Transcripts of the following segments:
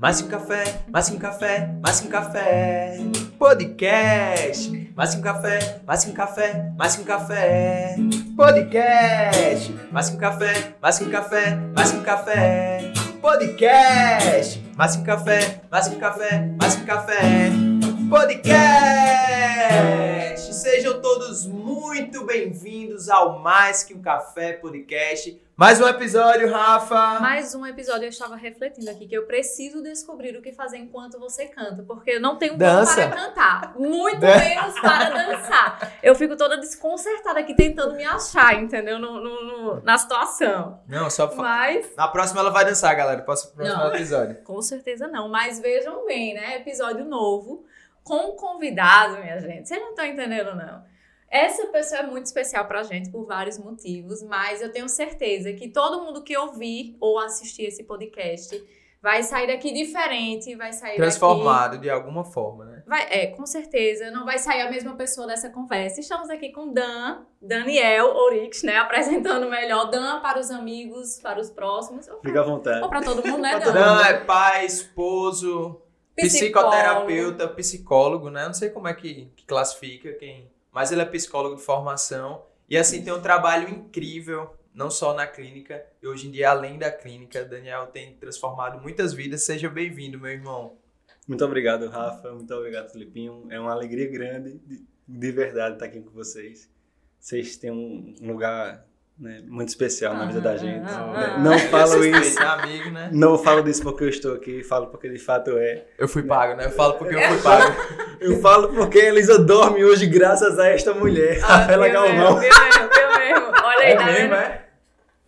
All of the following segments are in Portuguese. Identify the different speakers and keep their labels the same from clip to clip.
Speaker 1: Mais um café, mais um café, mais um café. Podcast. Mais um café, mais um café, mais um café. Podcast. Mais um café, mais um café, mais um café. Podcast. Mais um café, mais um café, mais um café. Podcast. Sejam todos muito bem-vindos ao Mais que um Café Podcast. Mais um episódio, Rafa.
Speaker 2: Mais um episódio, eu estava refletindo aqui que eu preciso descobrir o que fazer enquanto você canta, porque eu não tenho
Speaker 1: Dança.
Speaker 2: para cantar, muito
Speaker 1: Dan-
Speaker 2: menos para dançar. Eu fico toda desconcertada aqui tentando me achar, entendeu? No- no- no- na situação.
Speaker 1: Não, só fa-
Speaker 2: Mas,
Speaker 1: Na próxima ela vai dançar, galera. Próximo, próximo
Speaker 2: Não.
Speaker 1: episódio.
Speaker 2: com certeza não. Mas vejam bem, né? Episódio novo, com um convidado, minha gente. Vocês não estão entendendo, não. Essa pessoa é muito especial pra gente por vários motivos, mas eu tenho certeza que todo mundo que ouvir ou assistir esse podcast vai sair daqui diferente, vai sair daqui...
Speaker 1: Transformado de alguma forma, né?
Speaker 2: Vai, é, com certeza, não vai sair a mesma pessoa dessa conversa. Estamos aqui com Dan, Daniel Orix, né? Apresentando melhor Dan para os amigos, para os próximos, ou
Speaker 3: Fica à vontade.
Speaker 2: para todo mundo, né, Dan?
Speaker 1: Não, é pai, esposo,
Speaker 2: Psicólogo.
Speaker 1: psicoterapeuta, psicólogo, né? Não sei como é que, que classifica quem. Mas ele é psicólogo de formação. E assim, tem um trabalho incrível, não só na clínica, e hoje em dia, além da clínica, Daniel tem transformado muitas vidas. Seja bem-vindo, meu irmão.
Speaker 3: Muito obrigado, Rafa. Muito obrigado, Felipinho. É uma alegria grande, de, de verdade, estar aqui com vocês. Vocês têm um lugar né, muito especial na vida da gente.
Speaker 2: Ah,
Speaker 3: né?
Speaker 2: ah.
Speaker 3: Não falo isso.
Speaker 1: né, amigo, né?
Speaker 3: Não falo disso porque eu estou aqui, falo porque de fato é.
Speaker 1: Eu fui pago, né? Eu falo porque eu fui pago.
Speaker 3: Eu falo porque a Elisa dorme hoje graças a esta mulher, Rafaela
Speaker 2: viu mesmo,
Speaker 3: Galvão.
Speaker 2: mesmo, viu mesmo. Olha aí,
Speaker 1: É
Speaker 2: tá
Speaker 1: mesmo, é?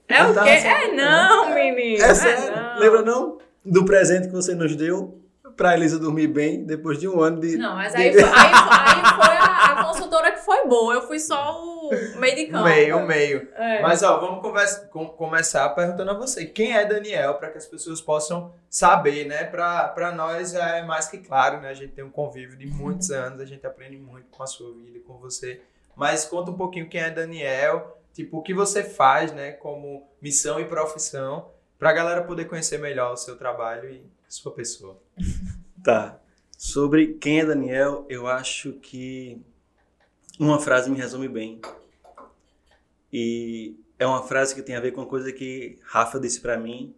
Speaker 2: É o
Speaker 1: Tá
Speaker 2: quê? É não, menino.
Speaker 3: É sério?
Speaker 2: não.
Speaker 3: Lembra não? Do presente que você nos deu pra Elisa dormir bem depois de um ano de.
Speaker 2: Não, mas
Speaker 3: de-
Speaker 2: aí foi, aí, foi- aí foi a, a consultora que foi boa. Eu fui só o meio de campo.
Speaker 1: meio, meio.
Speaker 2: É.
Speaker 1: Mas ó, vamos conversa- com- começar perguntando a você, quem é Daniel, para que as pessoas possam saber, né? Para nós já é mais que claro, né? A gente tem um convívio de muitos anos, a gente aprende muito com a sua vida, e com você. Mas conta um pouquinho quem é Daniel, tipo, o que você faz, né? Como missão e profissão, para a galera poder conhecer melhor o seu trabalho e sua pessoa.
Speaker 3: Tá. Sobre quem é Daniel, eu acho que uma frase me resume bem. E é uma frase que tem a ver com uma coisa que Rafa disse pra mim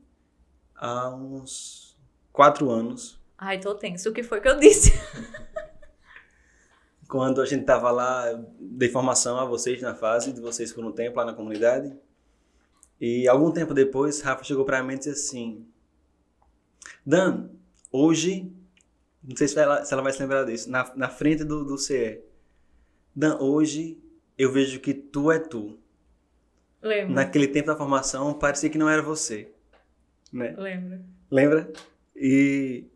Speaker 3: há uns quatro anos,
Speaker 2: Ai, tô tenso. O que foi que eu disse?
Speaker 3: quando a gente tava lá, dei formação a vocês na fase de vocês por um tempo lá na comunidade. E algum tempo depois, Rafa chegou pra mim e disse assim: Dan, hoje, não sei se ela, se ela vai se lembrar disso, na, na frente do, do CE. Dan, hoje eu vejo que tu é tu.
Speaker 2: Lembro.
Speaker 3: Naquele tempo da formação, parecia que não era você. Né?
Speaker 2: Lembro.
Speaker 3: Lembra? E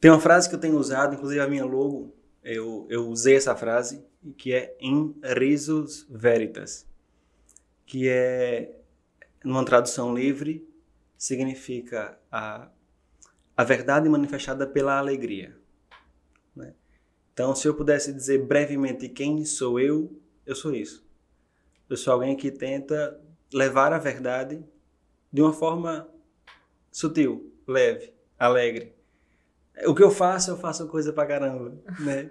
Speaker 3: tem uma frase que eu tenho usado, inclusive a minha logo, eu, eu usei essa frase, que é in risus veritas, que é, numa tradução livre, significa a, a verdade manifestada pela alegria. né? Então, se eu pudesse dizer brevemente quem sou eu, eu sou isso. Eu sou alguém que tenta levar a verdade de uma forma sutil, leve, alegre. O que eu faço, eu faço coisa pra caramba, né?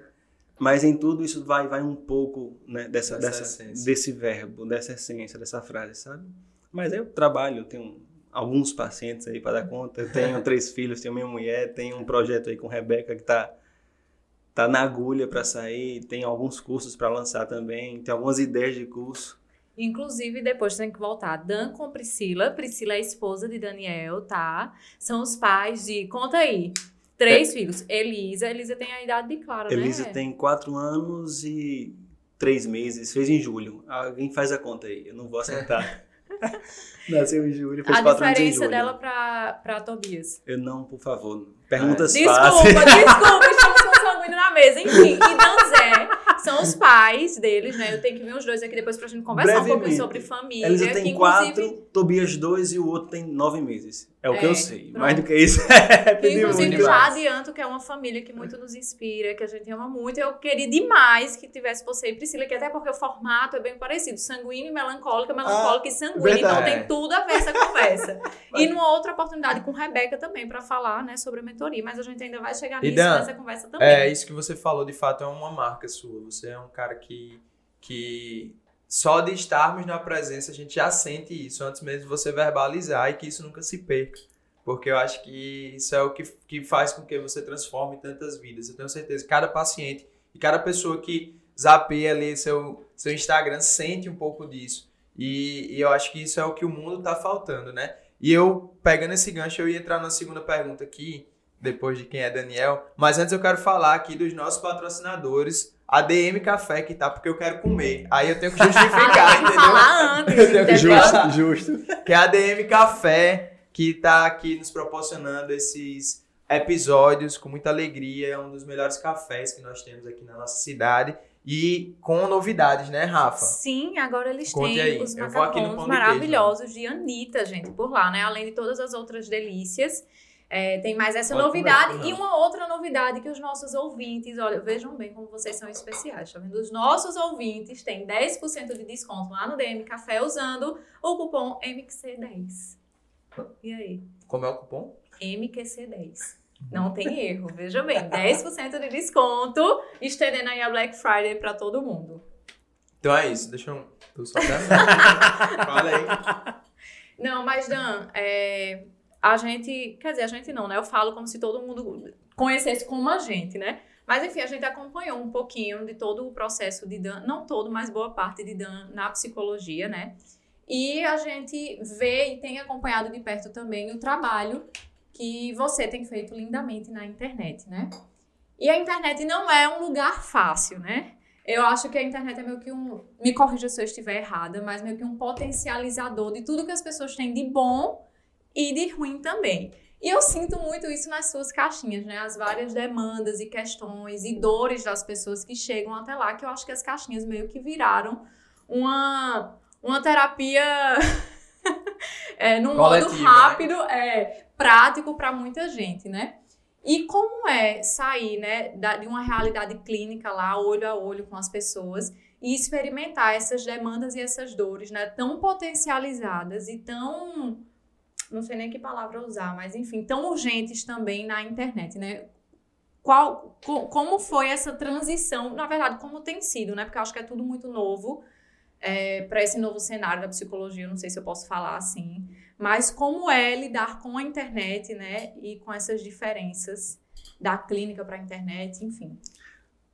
Speaker 3: Mas em tudo isso vai vai um pouco, né, dessa,
Speaker 1: Dessa
Speaker 3: dessa desse verbo, dessa essência, dessa frase, sabe? Mas eu trabalho, tenho alguns pacientes aí para dar conta, eu tenho três filhos, tenho minha mulher, tenho um projeto aí com Rebeca que tá tá na agulha para sair, tem alguns cursos para lançar também, tem algumas ideias de curso.
Speaker 2: Inclusive, depois tem que voltar. Dan com Priscila. Priscila é a esposa de Daniel, tá? São os pais de. Conta aí. Três filhos. Elisa. Elisa tem a idade de Clara, né?
Speaker 3: Elisa tem quatro anos e três meses, fez em julho. Alguém faz a conta aí, eu não vou acertar. Nasceu em julho, fez
Speaker 2: A
Speaker 3: quatro anos em
Speaker 2: diferença dela pra, pra Tobias.
Speaker 3: Eu não, por favor. Perguntas
Speaker 2: Desculpa,
Speaker 3: fáceis.
Speaker 2: desculpa, estamos com sanguíneo na mesa. Enfim, e Danzé são os pais deles, né? Eu tenho que ver os dois aqui depois pra gente conversar um pouquinho
Speaker 3: Brevemente.
Speaker 2: sobre família. Que,
Speaker 3: tem
Speaker 2: inclusive,
Speaker 3: quatro Tobias 2 e o outro tem nove meses. É o que
Speaker 2: É,
Speaker 3: eu sei.
Speaker 2: pronto.
Speaker 3: Mais do que isso, é
Speaker 2: Que,
Speaker 3: pedir
Speaker 2: inclusive,
Speaker 3: muito.
Speaker 2: já adianto que é uma família que muito nos inspira, que a gente ama muito. Eu queria demais que tivesse você e Priscila, que até porque o formato é bem parecido. Sanguíneo e melancólica, melancólica e sanguínea. Então tem tudo a ver essa conversa. e numa outra oportunidade com Rebeca também, para falar né, sobre a mentoria. Mas a gente ainda vai chegar
Speaker 1: E
Speaker 2: nisso
Speaker 1: Dan,
Speaker 2: nessa conversa também.
Speaker 1: É, isso que você falou, de fato, é uma marca sua. Você é um cara que, que só de estarmos na presença a gente já sente isso, antes mesmo de você verbalizar e que isso nunca se perca. Porque eu acho que isso é o que, que faz com que você transforme tantas vidas. Eu tenho certeza que cada paciente e cada pessoa que zapeia ali seu, seu Instagram sente um pouco disso. E, e eu acho que isso é o que o mundo tá faltando, né? E eu, pegando esse gancho, eu ia entrar na segunda pergunta aqui, depois de quem é Daniel. Mas antes eu quero falar aqui dos nossos patrocinadores, a DM Café, que tá porque eu quero comer. Aí eu tenho que justificar,
Speaker 2: tem que
Speaker 1: entendeu?
Speaker 2: falar antes,
Speaker 1: Eu tenho que.
Speaker 3: Justo, justo.
Speaker 1: Que é a DM Café, que tá aqui nos proporcionando esses episódios com muita alegria. É um dos melhores cafés que nós temos aqui na nossa cidade. E com novidades, né, Rafa?
Speaker 2: Sim, agora eles
Speaker 1: Conte
Speaker 2: têm
Speaker 1: aí.
Speaker 2: os macarrões
Speaker 1: pão de queijo, né?
Speaker 2: maravilhosos de Anitta, gente, por lá, né? Além de todas as outras delícias. É, tem mais essa
Speaker 1: Pode
Speaker 2: novidade e uma outra novidade que os nossos ouvintes, olha, vejam bem como vocês são especiais, tá vendo? Os nossos ouvintes têm 10% de desconto lá no DM Café usando o cupom MQC10. E aí?
Speaker 1: Como é o cupom?
Speaker 2: MQC10. Não tem erro, veja bem, 10% de desconto, estendendo aí a Black Friday para todo mundo.
Speaker 1: Então é isso. Deixa eu... Tô só Fala aí.
Speaker 2: Não, mas Dan, é, a gente, quer dizer, a gente não, né? Eu falo como se todo mundo conhecesse como a gente, né? Mas enfim, a gente acompanhou um pouquinho de todo o processo de Dan, não todo, mas boa parte de Dan na psicologia, né? E a gente vê e tem acompanhado de perto também o trabalho que você tem feito lindamente na internet, né? E a internet não é um lugar fácil, né? Eu acho que a internet é meio que um. Me corrija se eu estiver errada, mas meio que um potencializador de tudo que as pessoas têm de bom e de ruim também. E eu sinto muito isso nas suas caixinhas, né? As várias demandas e questões e dores das pessoas que chegam até lá, que eu acho que as caixinhas meio que viraram uma, uma terapia é, num modo
Speaker 1: Coletiva, né?
Speaker 2: rápido, é, prático para muita gente, né? E como é sair, né, de uma realidade clínica lá, olho a olho com as pessoas e experimentar essas demandas e essas dores, né, tão potencializadas e tão, não sei nem que palavra usar, mas enfim, tão urgentes também na internet, né? Qual, co- como foi essa transição? Na verdade, como tem sido, né? Porque eu acho que é tudo muito novo para esse novo cenário da psicologia. eu Não sei se eu posso falar assim, mas como é lidar com a internet, né? E com essas diferenças da clínica para a internet, enfim.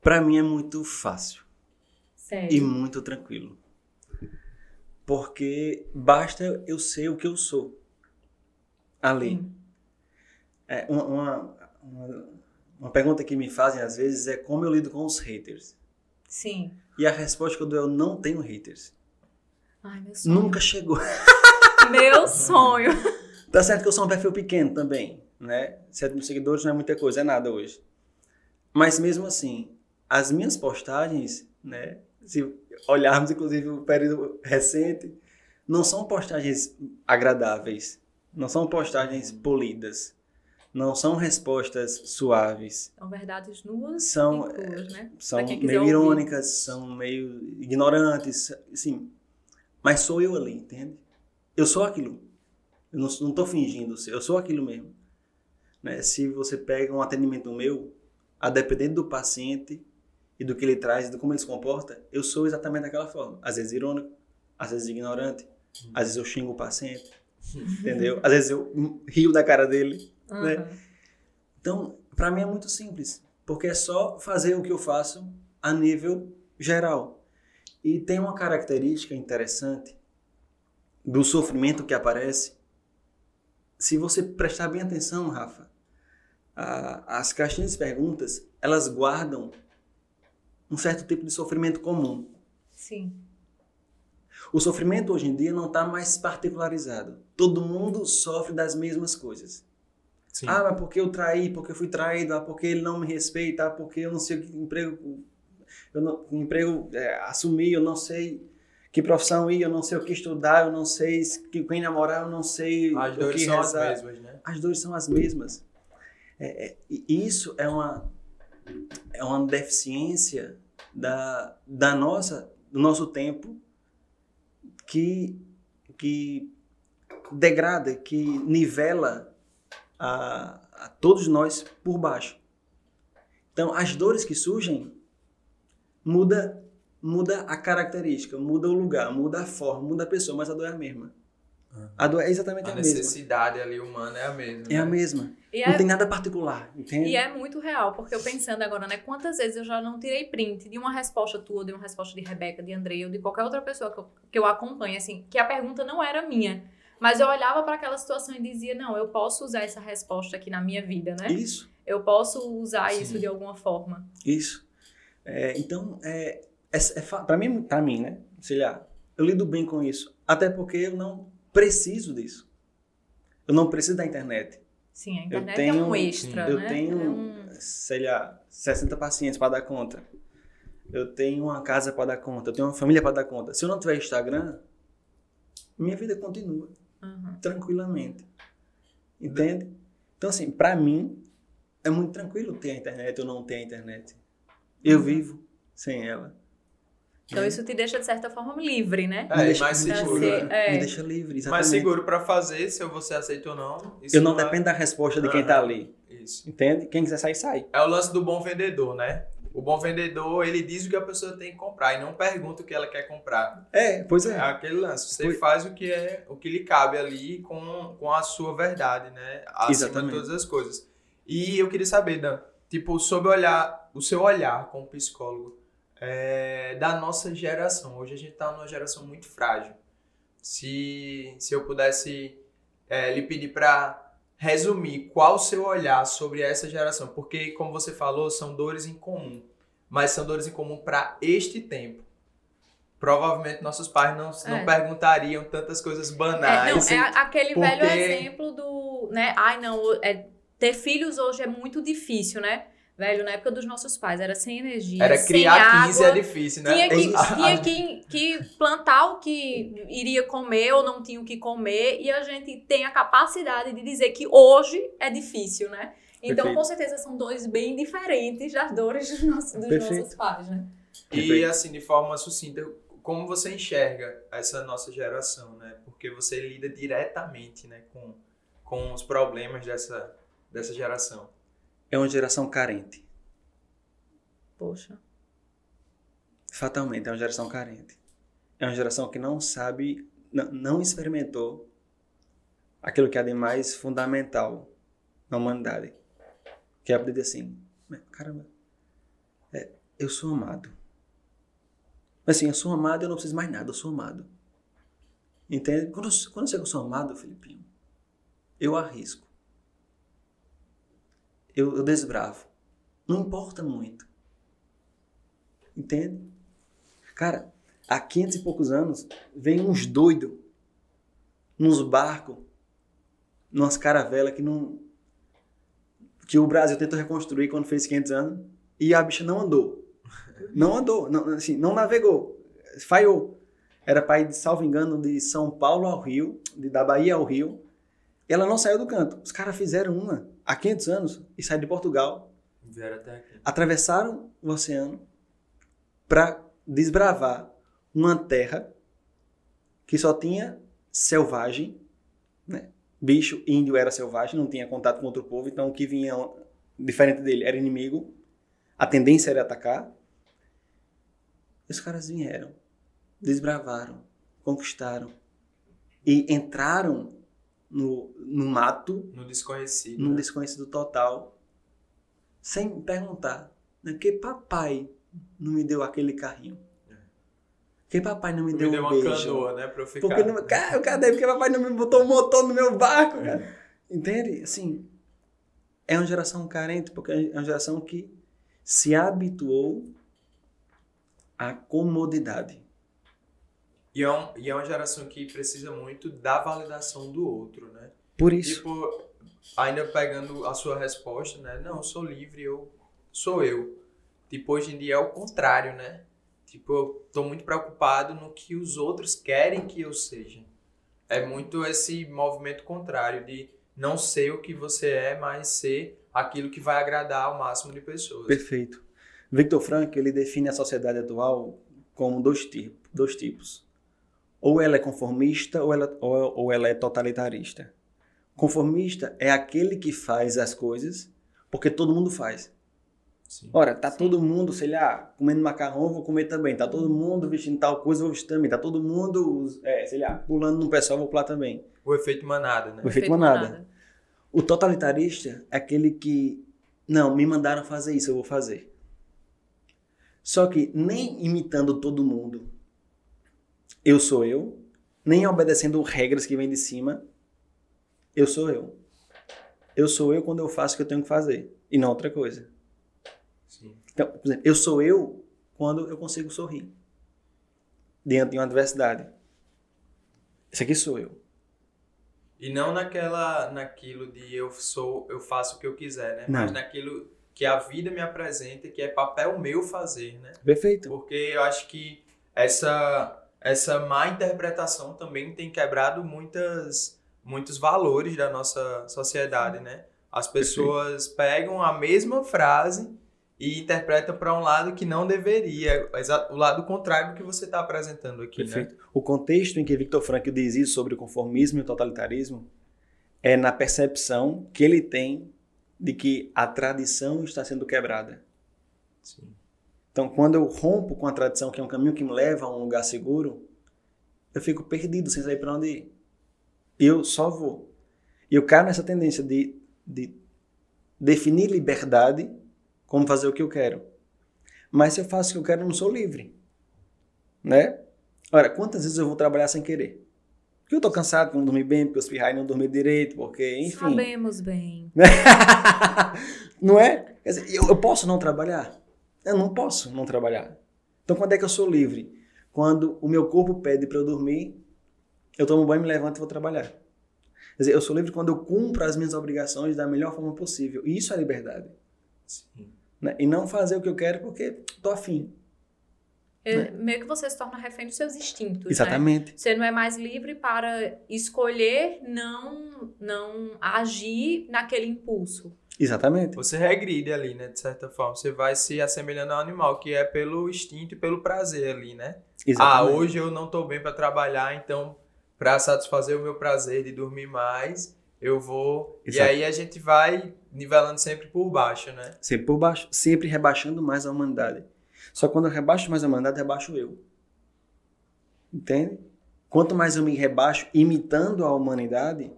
Speaker 3: Pra mim é muito fácil e
Speaker 2: Sério.
Speaker 3: muito tranquilo. Porque basta eu ser o que eu sou. Ali. É, uma, uma, uma, uma pergunta que me fazem às vezes é como eu lido com os haters.
Speaker 2: Sim.
Speaker 3: E a resposta que eu dou é eu não tenho haters.
Speaker 2: Ai, meu sonho.
Speaker 3: Nunca chegou.
Speaker 2: Meu sonho.
Speaker 3: Tá certo que eu sou um perfil pequeno também, né? 7 mil seguidores não é muita coisa, é nada hoje. Mas mesmo assim, as minhas postagens, né? Se olharmos inclusive o período recente, não são postagens agradáveis, não são postagens polidas, não são respostas suaves,
Speaker 2: São verdades nuas
Speaker 3: São,
Speaker 2: cruas, né?
Speaker 3: são
Speaker 2: quem quiser
Speaker 3: meio
Speaker 2: ouvir.
Speaker 3: irônicas, são meio ignorantes, sim. Mas sou eu ali, entende? Eu sou aquilo. Eu não, não tô fingindo ser, eu sou aquilo mesmo. Né? Se você pega um atendimento meu, a depender do paciente e do que ele traz e de como ele se comporta, eu sou exatamente daquela forma. Às vezes irônico, às vezes ignorante, às vezes eu xingo o paciente, entendeu? Às vezes eu rio da cara dele. né?
Speaker 2: Aham.
Speaker 3: Então, para mim é muito simples, porque é só fazer o que eu faço a nível geral. E tem uma característica interessante do sofrimento que aparece. Se você prestar bem atenção, Rafa, a- as caixinhas de perguntas, elas guardam um certo tipo de sofrimento comum.
Speaker 2: Sim.
Speaker 3: O sofrimento hoje em dia não está mais particularizado. Todo mundo sofre das mesmas coisas.
Speaker 1: Sim.
Speaker 3: Ah, mas porque eu traí, porque eu fui traído, ah, porque ele não me respeita, ah, porque eu não sei o que emprego, eu não, que emprego é, assumi, eu não sei. que profissão ir, eu não sei o que estudar, eu não sei se- que- quem namorar, eu não sei
Speaker 1: As
Speaker 3: o
Speaker 1: dores
Speaker 3: que
Speaker 1: são as
Speaker 3: rezar.
Speaker 1: mesmas, né?
Speaker 3: As dores são as mesmas. É, é, isso é uma, é uma deficiência da, da nossa, do nosso tempo que, que degrada, que nivela a, a todos nós por baixo. Então, as dores que surgem muda muda a característica, muda o lugar, muda a forma, muda a pessoa, mas a dor é a mesma. A dor é exatamente
Speaker 1: A
Speaker 3: a, mesma.
Speaker 1: necessidade ali humana é a mesma.
Speaker 3: É a
Speaker 1: né?
Speaker 3: mesma.
Speaker 2: E
Speaker 3: Não
Speaker 2: é,
Speaker 3: tem nada particular, entende?
Speaker 2: e é muito real, porque eu pensando agora, né? Quantas vezes eu já não tirei print de uma resposta tua, de uma resposta de Rebeca, de Andrei, ou de qualquer outra pessoa que eu, que eu acompanhe, assim, que a pergunta não era minha. Mas eu olhava para aquela situação e dizia, não, eu posso usar essa resposta aqui na minha vida, né?
Speaker 3: Isso,
Speaker 2: Eu posso usar
Speaker 1: Sim.
Speaker 2: isso de alguma forma.
Speaker 3: isso. É, então, é, é, é pra mim, pra mim, né? Sei lá, eu lido bem com isso. Até porque eu não preciso disso. Eu não preciso da internet.
Speaker 2: Sim, a internet é
Speaker 3: tenho-
Speaker 2: um extra,
Speaker 3: eu
Speaker 2: né?
Speaker 3: tenho,
Speaker 2: É um-
Speaker 3: sei lá, 60 pacientes para dar conta. Eu tenho uma casa para dar conta. Eu tenho uma família para dar conta. Se eu não tiver Instagram, minha vida continua
Speaker 2: Uhum.
Speaker 3: tranquilamente. Entende? Então, assim, pra mim, é muito tranquilo ter a internet ou não ter a internet. Eu
Speaker 2: Uhum.
Speaker 3: vivo sem ela.
Speaker 2: Então isso te deixa, de certa forma, livre, né?
Speaker 1: É,
Speaker 3: me deixa,
Speaker 1: mais seguro,
Speaker 3: livre,
Speaker 2: né? É.
Speaker 3: Me deixa livre, exatamente.
Speaker 1: Mais seguro pra fazer, se você aceita ou não. Isso
Speaker 3: Eu não
Speaker 1: é-
Speaker 3: dependo da resposta de quem tá ali.
Speaker 1: Isso.
Speaker 3: Entende? Quem quiser sair, sai.
Speaker 1: É o lance do bom vendedor, né? O bom vendedor, ele diz o que a pessoa tem que comprar e não pergunta o que ela quer comprar.
Speaker 3: É, pois
Speaker 1: É
Speaker 3: é.
Speaker 1: aquele lance. Você
Speaker 3: Pois-
Speaker 1: faz o que é o que lhe cabe ali com, com a sua verdade, né? Acima
Speaker 3: Exatamente.
Speaker 1: de todas as coisas. E eu queria saber, Dan, tipo, sobre olhar, o seu olhar como psicólogo é, da nossa geração. Hoje a gente tá numa geração muito frágil. Se, se eu pudesse é, lhe pedir para resumir qual o seu olhar sobre essa geração, porque, como você falou, são dores em comum, mas são dores em comum para este tempo. Provavelmente nossos pais não, não
Speaker 2: É.
Speaker 1: perguntariam tantas coisas
Speaker 2: É,
Speaker 1: banais.
Speaker 2: não, é a- aquele
Speaker 1: porque-
Speaker 2: velho exemplo do, né? Ai, não, é, ter filhos hoje é muito difícil, né? Velho, na época dos nossos pais, era sem energia,
Speaker 1: Era
Speaker 2: sem
Speaker 1: criar 15
Speaker 2: água.
Speaker 1: é difícil, né?
Speaker 2: Tinha, que, tinha que, que plantar o que iria comer ou não tinha o que comer, e a gente tem a capacidade de dizer que hoje é difícil, né? Então,
Speaker 3: Perfeito.
Speaker 2: com certeza, são dores bem diferentes das dores dos nossos, dos nossos pais, né?
Speaker 1: E
Speaker 3: Perfeito.
Speaker 1: assim, de forma sucinta, como você enxerga essa nossa geração, né? Porque você lida diretamente, né, com, com os problemas dessa, dessa geração.
Speaker 3: É uma geração carente.
Speaker 2: Poxa.
Speaker 3: Fatalmente, é uma geração carente. É uma geração que não sabe, não, não experimentou aquilo que há de mais fundamental na humanidade. Que é aprender assim, "Mas, caramba, é, eu sou amado. Assim, eu sou amado, eu não preciso mais nada, eu sou amado. Entende? Quando quando eu sei que eu sou amado, Filipinho, eu arrisco. Eu, eu desbravo. Não importa muito. Entende? Cara, há 500 e poucos anos, vem uns doidos nos barcos, numas caravelas que não. que o Brasil tentou reconstruir quando fez 500 anos e a bicha não andou. Não andou, não, assim, não navegou, falhou. Era para ir, salvo engano, de São Paulo ao Rio, de, da Bahia ao Rio. Ela não saiu do canto. Os caras fizeram uma há 500 anos e saíram de Portugal
Speaker 1: Vieram até aqui.
Speaker 3: atravessaram o oceano para desbravar uma terra que só tinha selvagem, né? Bicho índio era selvagem, não tinha contato com outro povo, então o que vinha diferente dele era inimigo. A tendência era atacar. E os caras vieram, desbravaram, conquistaram e entraram no, no mato
Speaker 1: No desconhecido.
Speaker 3: num
Speaker 1: né?
Speaker 3: desconhecido total, sem perguntar. Né? Que papai não me deu aquele carrinho? Que papai não me,
Speaker 1: Me
Speaker 3: deu,
Speaker 1: deu
Speaker 3: um
Speaker 1: uma
Speaker 3: beijo?
Speaker 1: canoa, né? Pra eu ficar.
Speaker 3: Porque não, cara, cadê? Porque papai não me botou um motor no meu barco, cara. Entende? Assim, é uma geração carente, porque é uma geração que se habituou à comodidade.
Speaker 1: E é, um- e é uma geração que precisa muito da validação do outro, né?
Speaker 3: Por isso,
Speaker 1: Tipo, ainda pegando a sua resposta, né? Não, eu sou livre, eu sou eu. Tipo, hoje em dia é o contrário, né? Tipo, eu tô muito preocupado no que os outros querem que eu seja. É muito esse movimento contrário de não ser o que você é, mas ser aquilo que vai agradar ao máximo de pessoas.
Speaker 3: Perfeito. Victor Frank, ele define a sociedade atual como dois, tipos, dois tipos. Ou ela é conformista ou ela, ou, ou ela é totalitarista. Conformista é aquele que faz as coisas porque todo mundo faz.
Speaker 1: Sim.
Speaker 3: Ora, tá todo mundo, sei lá, comendo macarrão, vou comer também. Tá todo mundo vestindo tal coisa, vou vestir também. Tá todo mundo, é, sei lá, pulando no pessoal, vou pular também.
Speaker 1: O efeito manada, né?
Speaker 3: O efeito manada. O totalitarista é aquele que, não, me mandaram fazer isso, eu vou fazer. Só que nem imitando todo mundo, eu sou eu, nem obedecendo regras que vêm de cima, eu sou eu. Eu sou eu quando eu faço o que eu tenho que fazer, e não outra coisa.
Speaker 1: Sim.
Speaker 3: Então, por exemplo, eu sou eu quando eu consigo sorrir diante de uma adversidade. Esse aqui sou eu.
Speaker 1: E não naquela, naquilo de eu sou, eu faço o que eu quiser, né?
Speaker 3: Não.
Speaker 1: Mas naquilo que a vida me apresenta, que é papel meu fazer, né?
Speaker 3: Perfeito.
Speaker 1: Porque eu acho que essa essa má interpretação também tem quebrado muitas muitos valores da nossa sociedade, né? As pessoas pegam a mesma frase e interpretam para um lado que não deveria, o lado contrário do que você está apresentando aqui, né?
Speaker 3: Perfeito. O contexto em que Victor Frankl diz isso sobre o conformismo e o totalitarismo é na percepção que ele tem de que a tradição está sendo quebrada.
Speaker 1: Sim.
Speaker 3: Então, quando eu rompo com a tradição, que é um caminho que me leva a um lugar seguro, eu fico perdido sem saber para onde ir. Eu só vou. E eu caio nessa tendência de, de definir liberdade como fazer o que eu quero. Mas se eu faço o que eu quero, eu não sou livre. Né? Ora, quantas vezes eu vou trabalhar sem querer? Porque eu tô cansado, não dormi bem, porque eu espirrar e não dormi direito, porque, enfim.
Speaker 2: Sabemos bem.
Speaker 3: não é? Quer dizer, eu, eu posso não trabalhar? Eu não posso não trabalhar. Então, quando é que eu sou livre? Quando o meu corpo pede para eu dormir, eu tomo banho, me levanto e vou trabalhar. Quer dizer, eu sou livre quando eu cumpro as minhas obrigações da melhor forma possível. E isso é liberdade.
Speaker 1: Sim.
Speaker 3: né? E não fazer o que eu quero porque tô afim.
Speaker 2: É, Meio que você se torna refém dos seus instintos, né?
Speaker 3: Exatamente.
Speaker 2: Você não é mais livre para escolher não, não agir naquele impulso.
Speaker 3: Exatamente.
Speaker 1: Você regride ali, né? De certa forma. Você vai se assemelhando ao animal, que é pelo instinto e pelo prazer ali, né? Ah,
Speaker 3: Exatamente.
Speaker 1: hoje eu não tô bem para trabalhar, então para satisfazer o meu prazer de dormir mais, eu vou.
Speaker 3: Exato.
Speaker 1: E aí a gente vai nivelando sempre por baixo, né?
Speaker 3: Sempre por baixo, sempre rebaixando mais a humanidade. Só quando eu rebaixo mais a humanidade, rebaixo eu. Entende? Quanto mais eu me rebaixo imitando a humanidade,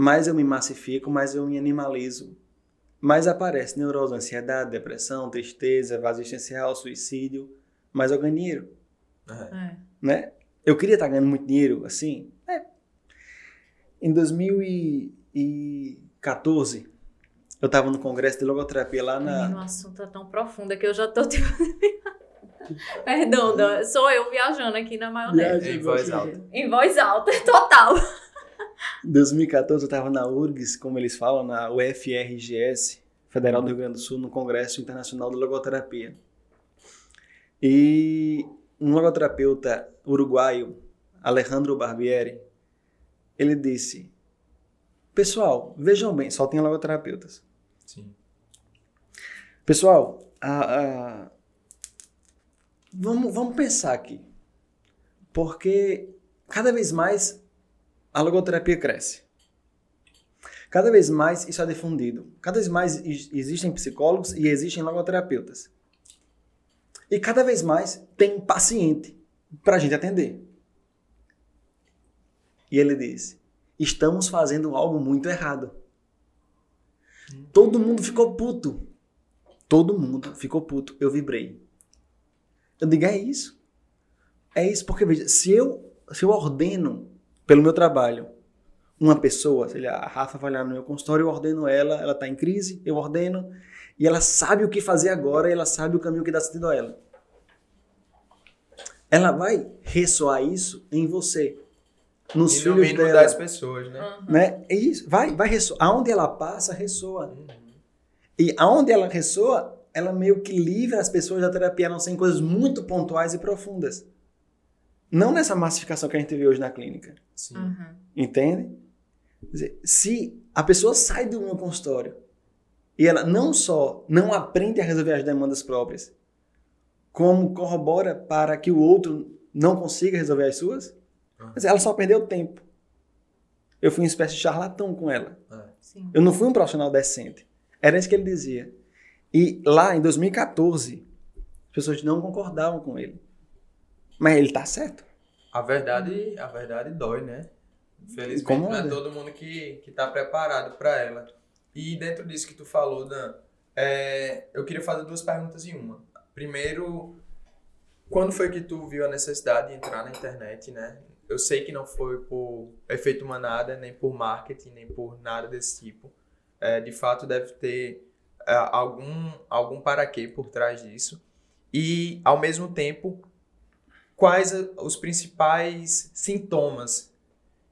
Speaker 3: mais eu me massifico, mais eu me animalizo. Mais aparece neurose, ansiedade, depressão, tristeza, vazio existencial, suicídio. Mais eu ganho dinheiro,
Speaker 1: É.
Speaker 2: É.
Speaker 3: né? Eu queria estar ganhando muito dinheiro, assim. É. Em 2014, eu estava no congresso de logoterapia lá na...
Speaker 2: Menino, o assunto é tão profundo que eu já tô tipo. Perdão, sou eu viajando aqui na maionese.
Speaker 1: Em voz alta.
Speaker 2: Em voz alta, total.
Speaker 3: Em 2014 eu estava na URGS, como eles falam, na UFRGS, Federal do Rio Grande do Sul, no Congresso Internacional de Logoterapia. E um logoterapeuta uruguaio, Alejandro Barbieri, ele disse: Pessoal, vejam bem, só tem logoterapeutas.
Speaker 1: Sim.
Speaker 3: Pessoal, a- a- vamos, vamos pensar aqui. Porque cada vez mais a logoterapia cresce. Cada vez mais isso é difundido. Cada vez mais ex- existem psicólogos e existem logoterapeutas. E cada vez mais tem paciente para a gente atender. E ele diz: estamos fazendo algo muito errado. Todo mundo ficou puto. Todo mundo ficou puto. Eu vibrei. Eu digo, é isso. É isso, porque veja, se eu, se eu ordeno pelo meu trabalho uma pessoa, sei lá, a Rafa vai lá no meu consultório, eu ordeno ela, ela está em crise, eu ordeno, e ela sabe o que fazer agora, e ela sabe o caminho que dá sentido a ela. Ela vai ressoar isso em você, nos
Speaker 1: E no
Speaker 3: filhos
Speaker 1: mínimo
Speaker 3: dela.
Speaker 1: das pessoas, né?
Speaker 3: Né? É isso, vai, vai ressoar. Aonde ela passa, ressoa.
Speaker 1: Uhum.
Speaker 3: E aonde ela ressoa, ela meio que livra as pessoas da terapia, a não ser em coisas muito pontuais e profundas. Não nessa massificação que a gente vê hoje na clínica.
Speaker 1: Sim.
Speaker 2: Uhum.
Speaker 3: Entende? Dizer, se a pessoa sai do meu consultório e ela não só não aprende a resolver as demandas próprias, como corrobora para que o outro não consiga resolver as suas,
Speaker 1: Uhum.
Speaker 3: dizer, ela só perdeu tempo. Eu fui uma espécie de charlatão com ela.
Speaker 2: Sim.
Speaker 3: Eu não fui um profissional decente. Era isso que ele dizia. E lá em 2014, as pessoas não concordavam com ele. Mas ele tá certo.
Speaker 1: A verdade, a verdade dói, né? Infelizmente
Speaker 3: Incomoda.
Speaker 1: não é todo mundo que, que tá preparado para ela. E dentro disso que tu falou, Dan, é, eu queria fazer duas perguntas em uma. Primeiro, quando foi que tu viu a necessidade de entrar na internet, né? Eu sei que não foi por efeito manada, nem por marketing, nem por nada desse tipo. É, de fato, deve ter é, algum, algum para quê por trás disso. E, ao mesmo tempo, quais os principais sintomas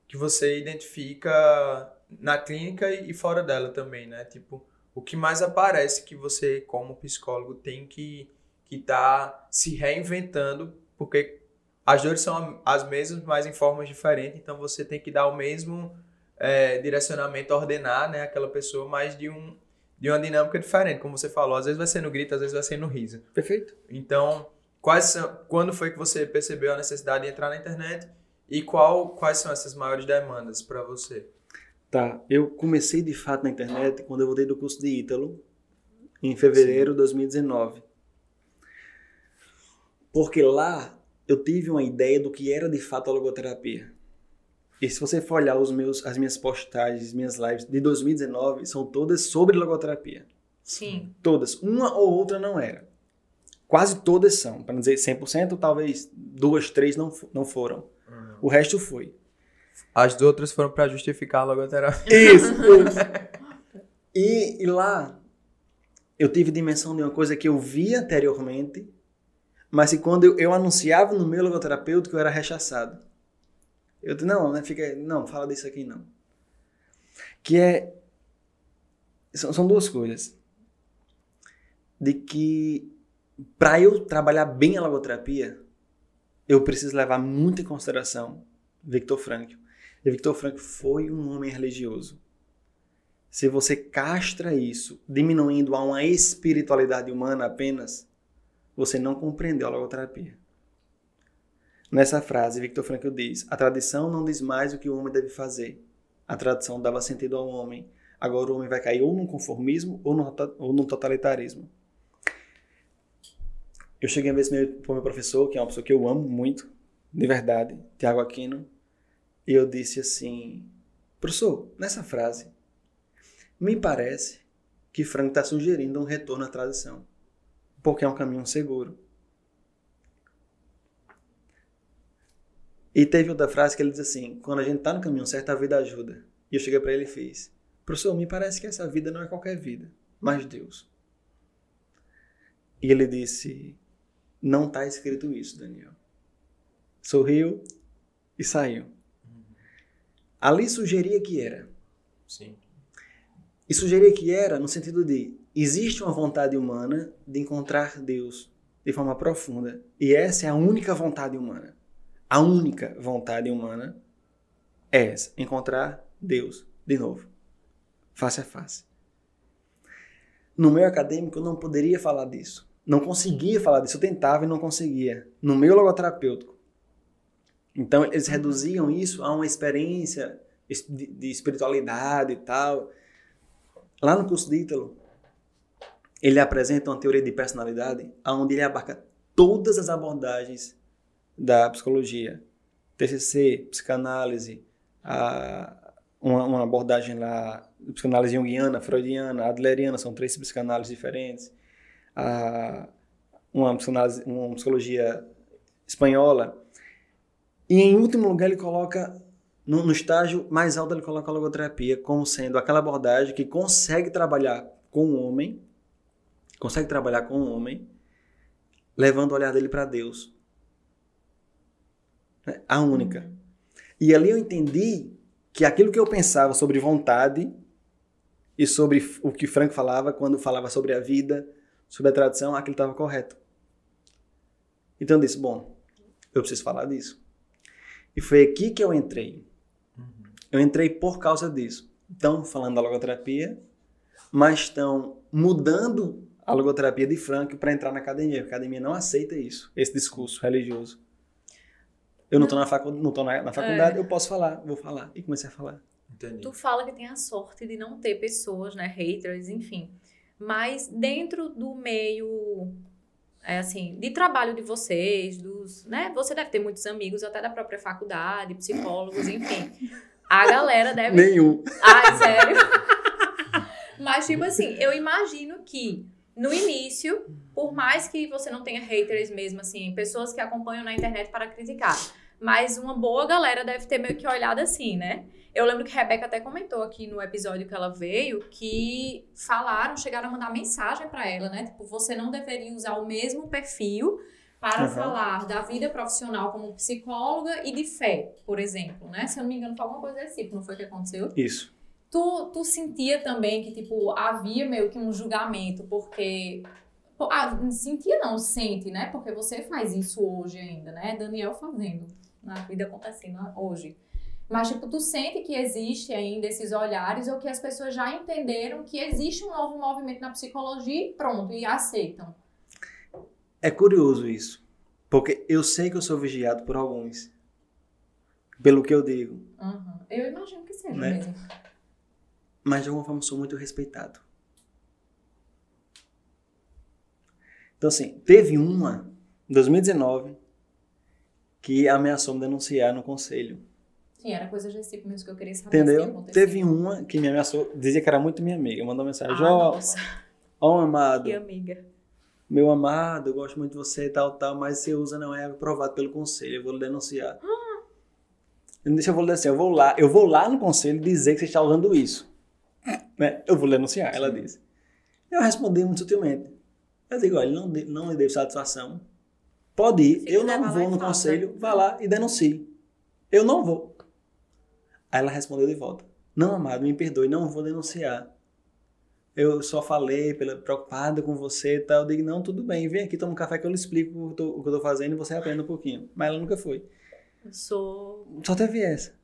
Speaker 1: que você identifica na clínica e fora dela também, né? Tipo, o que mais aparece que você, como psicólogo, tem que que tá se reinventando, porque as dores são as mesmas, mas em formas diferentes, então você tem que dar o mesmo é, direcionamento, ordenar, né, aquela pessoa, mas de um de uma dinâmica diferente, como você falou, às vezes vai ser no grito, às vezes vai ser no riso.
Speaker 3: Perfeito.
Speaker 1: Então, quais são, quando foi que você percebeu a necessidade de entrar na internet e qual, quais são essas maiores demandas para você?
Speaker 3: Tá. Eu comecei de fato na internet quando eu voltei do curso de Ítalo, em fevereiro de 2019. Porque lá eu tive uma ideia do que era de fato a logoterapia. E se você for olhar os meus, as minhas postagens, minhas lives de 2019, são todas sobre logoterapia.
Speaker 2: Sim.
Speaker 3: Todas. Uma ou outra não era. Quase todas são. Para não dizer 100%, talvez duas, três não, não foram. O resto foi.
Speaker 1: As outras foram para justificar a logoterapia.
Speaker 3: Isso, isso. E, e lá eu tive dimensão de uma coisa que eu vi anteriormente, mas que quando eu, eu anunciava no meu logoterapeuta eu era rechaçado. Eu disse, não, né, fica, não, fala disso aqui não. Que é são, são duas coisas. De que para eu trabalhar bem a logoterapia, eu preciso levar muito em consideração Victor Frankl. E Victor Frankl foi um homem religioso. Se você castra isso, diminuindo a uma espiritualidade humana apenas, você não compreendeu a logoterapia. Nessa frase, Victor Frankl diz: A tradição não diz mais o que o homem deve fazer. A tradição dava sentido ao homem. Agora o homem vai cair ou num conformismo ou num, to- ou num totalitarismo. Eu cheguei a ver para o meu professor, que é uma pessoa que eu amo muito, de verdade, Tiago Aquino, e eu disse assim: Professor, nessa frase, me parece que Frank está sugerindo um retorno à tradição, porque é um caminho seguro. E teve outra frase que ele diz assim: quando a gente está no caminho certo, a vida ajuda. E eu cheguei para ele e fiz: Professor, me parece que essa vida não é qualquer vida, mas Deus. E ele disse: Não está escrito isso, Daniel. Sorriu e saiu. Ali sugeria que era.
Speaker 1: Sim.
Speaker 3: E sugeria que era no sentido de existe uma vontade humana de encontrar Deus de forma profunda. E essa é a única vontade humana. A única vontade humana é essa: encontrar Deus de novo, face a face. No meio acadêmico eu não poderia falar disso. Não conseguia falar disso. Eu tentava e não conseguia. No meio logoterapêutico. Então eles reduziam isso a uma experiência de espiritualidade e tal. Lá no curso de Ítalo, ele apresenta uma teoria de personalidade onde ele abarca todas as abordagens da psicologia. TCC, psicanálise, a, uma, uma abordagem lá, psicanálise junguiana, freudiana, adleriana, são três psicanálises diferentes. A, uma, uma psicologia espanhola. E em último lugar ele coloca no, no estágio mais alto ele coloca a logoterapia como sendo aquela abordagem que consegue trabalhar com o homem, consegue trabalhar com o homem, levando o olhar dele para Deus. Né? A única. E ali eu entendi que aquilo que eu pensava sobre vontade e sobre o que Frank falava quando falava sobre a vida, sobre a tradição, aquilo estava correto. Então eu disse, bom, eu preciso falar disso. E foi aqui que eu entrei. Eu entrei por causa disso. Estão falando da logoterapia, mas estão mudando a logoterapia de Frank para entrar na academia. A academia não aceita isso, esse discurso religioso. Eu não estou na, facu não tô na, na faculdade,
Speaker 2: É.
Speaker 3: eu posso falar, vou falar. E comecei a falar.
Speaker 1: Entendi.
Speaker 2: Tu fala que tem a sorte de não ter pessoas, né, haters, enfim. Mas dentro do meio, é assim, de trabalho de vocês, dos, né, você deve ter muitos amigos até da própria faculdade, psicólogos, enfim. A galera deve
Speaker 3: Nenhum.
Speaker 2: Ai, sério? Mas, tipo assim, eu imagino que no início, por mais que você não tenha haters mesmo, assim, pessoas que acompanham na internet para criticar, mas uma boa galera deve ter meio que olhado assim, né? Eu lembro que a Rebeca até comentou aqui no episódio que ela veio que falaram, chegaram a mandar mensagem para ela, né? Tipo, você não deveria usar o mesmo perfil para
Speaker 3: Uhum.
Speaker 2: falar da vida profissional como psicóloga e de fé, por exemplo, né? Se eu não me engano, foi alguma coisa desse tipo, não foi o que aconteceu?
Speaker 3: Isso.
Speaker 2: Tu, tu sentia também que, tipo, havia meio que um julgamento, porque. Ah, sentia não, sente, né? Porque você faz isso hoje ainda, né? Daniel fazendo, na vida acontecendo hoje. Mas, tipo, tu sente que existe ainda esses olhares ou que as pessoas já entenderam que existe um novo movimento na psicologia e pronto, e aceitam.
Speaker 3: É curioso isso. Porque eu sei que eu sou vigiado por alguns. Pelo que eu digo.
Speaker 2: Uhum. Eu imagino que seja
Speaker 3: Né?
Speaker 2: mesmo.
Speaker 3: Mas de alguma forma eu sou muito respeitado. Então, assim, teve uma, em 2019, que ameaçou me denunciar no conselho.
Speaker 2: Sim, era coisa desse tipo mesmo que eu queria saber. se
Speaker 3: Entendeu? Teve uma que me ameaçou, dizia que era muito minha amiga. Mandou mensagem:
Speaker 2: Ah,
Speaker 3: Ó,
Speaker 2: nossa,
Speaker 3: ó, amado,
Speaker 2: que amiga.
Speaker 3: meu amado, eu gosto muito de você e tal, tal, mas você usa não é aprovado pelo conselho, eu vou lhe denunciar. Deixa eu vou lhe assim, eu vou lá, eu vou lá no conselho dizer que você está usando isso. Né? Eu vou lhe denunciar, ela disse. Eu respondi muito sutilmente. Eu digo, olha, não, não lhe devo satisfação. Pode ir,
Speaker 2: Se
Speaker 3: eu não vou
Speaker 2: e
Speaker 3: no conselho, vá lá e denuncie. Eu não vou. Aí ela respondeu de volta. Não, amado, me perdoe, não vou denunciar. Eu só falei, pela, preocupada com você e tal. Eu digo, não, tudo bem, vem aqui, toma um café que eu lhe explico o que eu tô fazendo e você aprende um pouquinho. Mas ela nunca foi.
Speaker 2: Eu sou
Speaker 3: Só teve essa.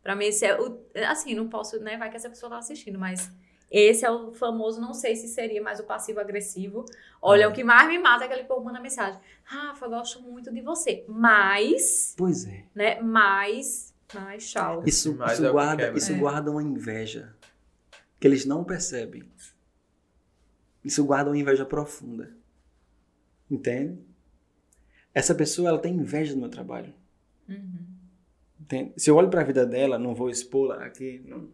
Speaker 2: Pra mim, esse é o. Assim, não posso, né? Vai que essa pessoa tá assistindo, mas esse é o famoso, não sei se seria mais o passivo-agressivo. Olha,
Speaker 1: Ah.
Speaker 2: o que mais me mata é aquele povo manda mensagem. Rafa, eu gosto muito de você. Mas,
Speaker 3: Pois é.
Speaker 2: né? Mas. Mas, tchau.
Speaker 3: Isso,
Speaker 1: Mas
Speaker 3: isso
Speaker 1: é que
Speaker 3: guarda,
Speaker 1: quebra.
Speaker 3: isso
Speaker 2: É.
Speaker 3: guarda uma inveja que eles não percebem. Isso guarda uma inveja profunda. Entende? Essa pessoa ela tem inveja do meu trabalho.
Speaker 2: Uhum.
Speaker 3: Entende? Se eu olho para a vida dela, não vou expô-la aqui, não.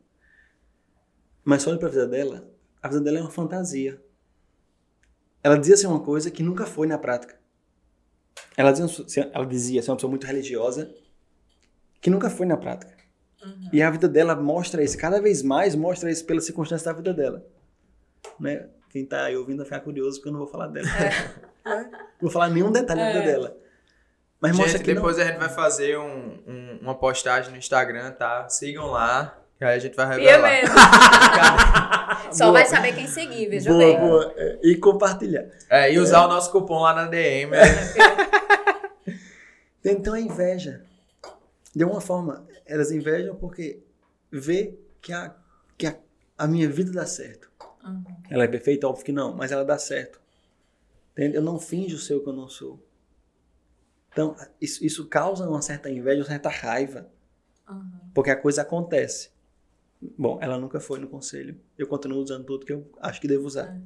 Speaker 3: Mas olho para a vida dela, a vida dela é uma fantasia. Ela dizia ser uma coisa que nunca foi na prática. Ela dizia, ser- ela dizia ser uma pessoa muito religiosa que nunca foi na prática.
Speaker 2: Uhum.
Speaker 3: E a vida dela mostra isso, cada vez mais mostra isso pelas circunstâncias da vida dela. Né? Quem tá aí ouvindo vai ficar curioso porque eu não vou falar dela. Não vou falar nenhum detalhe da vida
Speaker 2: É.
Speaker 3: dela. Mas mostra
Speaker 1: Gente,
Speaker 3: que
Speaker 1: depois
Speaker 3: não...
Speaker 1: a gente vai fazer um- um- uma postagem no Instagram, tá? Sigam lá, que aí a gente vai
Speaker 2: E eu
Speaker 1: revelar.
Speaker 2: mesmo. Só
Speaker 3: Boa.
Speaker 2: vai saber quem seguir, veja
Speaker 3: boa,
Speaker 2: bem.
Speaker 3: boa. É, E compartilhar.
Speaker 1: É, e usar o nosso cupom lá na DM. né?
Speaker 3: Então é inveja. De alguma forma, elas invejam porque vê que a, que a, a minha vida dá certo.
Speaker 2: Uhum.
Speaker 3: Ela é perfeita? Óbvio que não, mas ela dá certo. Entende? Eu não finjo ser o que eu não sou. Então, isso, isso causa uma certa inveja, uma certa raiva,
Speaker 2: Uhum.
Speaker 3: porque a coisa acontece. Bom, ela nunca foi no conselho. Eu continuo usando tudo que eu acho que devo usar.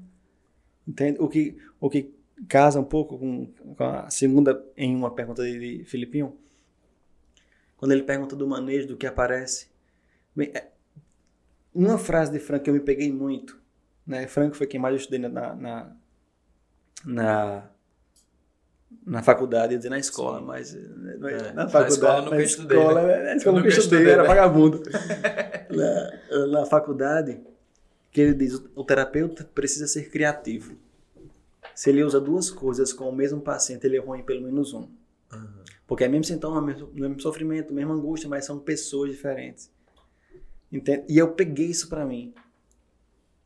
Speaker 3: Entende? O que, o que casa um pouco com, com a segunda, em uma pergunta de de Filipinho, quando ele pergunta do manejo, do que aparece. Bem, é, uma frase de Frank que eu me peguei muito, né? Frank foi quem mais eu estudei na, na, na, na, na faculdade, ia dizer na escola,
Speaker 1: Sim.
Speaker 3: mas eh, não é-
Speaker 1: É,
Speaker 3: na
Speaker 1: na
Speaker 3: faculdade, na escola,
Speaker 1: né?
Speaker 3: né? Na escola Eu nunca estudei, era
Speaker 1: né?
Speaker 3: vagabundo. na, na faculdade, que ele diz, o, terapeuta precisa ser criativo. Se ele usa duas coisas com o mesmo paciente, ele é ruim pelo menos um. Porque é mesmo sintoma, mesmo, mesmo sofrimento, mesma angústia, mas são pessoas diferentes. Entende? E eu peguei isso pra mim.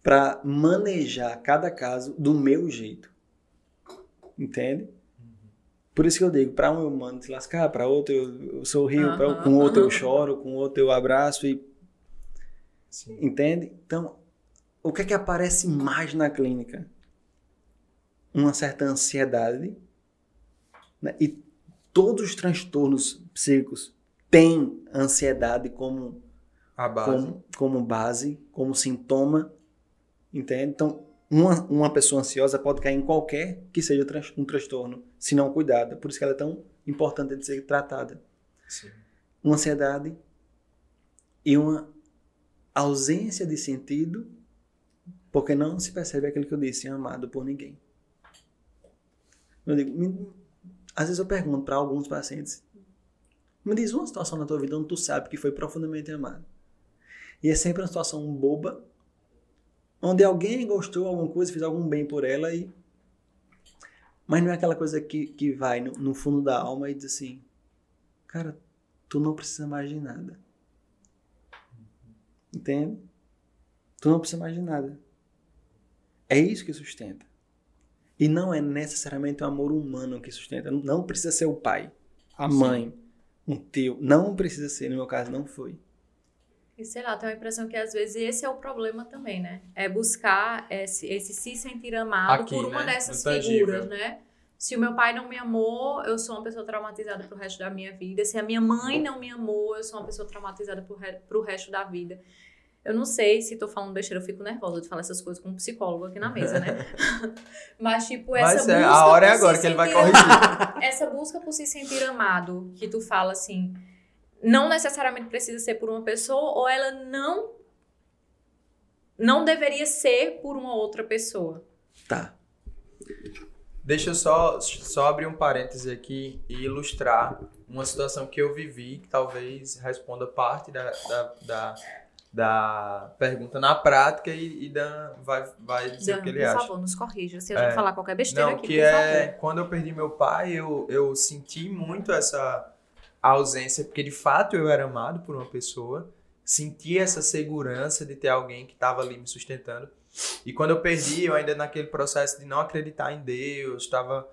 Speaker 3: Pra manejar cada caso do meu jeito. Entende? Por isso que eu digo, para um eu mando se lascar, para outro eu, eu sorrio, pra-
Speaker 2: Aham,
Speaker 3: com outro eu choro, com outro eu abraço e
Speaker 1: Sim.
Speaker 3: entende? Então, o que é que aparece mais na clínica? Uma certa ansiedade, né? E todos os transtornos psíquicos têm ansiedade como
Speaker 1: A base.
Speaker 3: como, como base, como sintoma, entende? Então, uma, uma pessoa ansiosa pode cair em qualquer que seja um transtorno, se não cuidada. Por isso que ela é tão importante de ser tratada.
Speaker 1: Sim.
Speaker 3: Uma ansiedade e uma ausência de sentido, porque não se percebe aquilo que eu disse, amado por ninguém. Eu digo, me- às vezes eu pergunto para alguns pacientes, me diz uma situação na tua vida onde tu sabe que foi profundamente amado. E é sempre uma situação boba, onde alguém gostou de alguma coisa, fez algum bem por ela e mas não é aquela coisa que, que vai no, no fundo da alma e diz assim, cara, tu não precisa mais de nada. Entende? Tu não precisa mais de nada. É isso que sustenta. E não é necessariamente o amor humano que sustenta. Não precisa ser o pai, a mãe, um tio. Não precisa ser. No meu caso, não foi.
Speaker 2: E sei lá, tenho a impressão que às vezes esse é o problema também, né? É buscar esse, esse se sentir amado
Speaker 1: Aqui,
Speaker 2: por uma
Speaker 1: né?
Speaker 2: dessas figuras, né? Se o meu pai não me amou, eu sou uma pessoa traumatizada pro resto da minha vida. Se a minha mãe não me amou, eu sou uma pessoa traumatizada pro, re pro resto da vida. Eu não sei se tô falando besteira, eu fico nervosa de falar essas coisas com um psicólogo aqui na mesa, né? Mas, tipo, essa
Speaker 1: Mas é,
Speaker 2: busca
Speaker 1: a hora é
Speaker 2: se
Speaker 1: agora que ele vai corrigir.
Speaker 2: essa busca por se sentir amado, que tu fala assim, não necessariamente precisa ser por uma pessoa, ou ela não não deveria ser por uma outra pessoa.
Speaker 3: Tá.
Speaker 1: Deixa eu só, só abrir um parêntese aqui e ilustrar uma situação que eu vivi, que talvez responda parte da, da, da, da pergunta na prática e, e Dan vai, vai dizer
Speaker 2: Dan,
Speaker 1: o que ele
Speaker 2: por
Speaker 1: acha.
Speaker 2: favor, nos corrija. Se gente
Speaker 1: É.
Speaker 2: falar qualquer besteira
Speaker 1: Não,
Speaker 2: aqui,
Speaker 1: que
Speaker 2: por
Speaker 1: é
Speaker 2: favor.
Speaker 1: quando eu perdi meu pai, eu, eu senti muito essa ausência, porque de fato eu era amado por uma pessoa, senti essa segurança de ter alguém que estava ali me sustentando. E quando eu perdi, eu ainda naquele processo de não acreditar em Deus, estava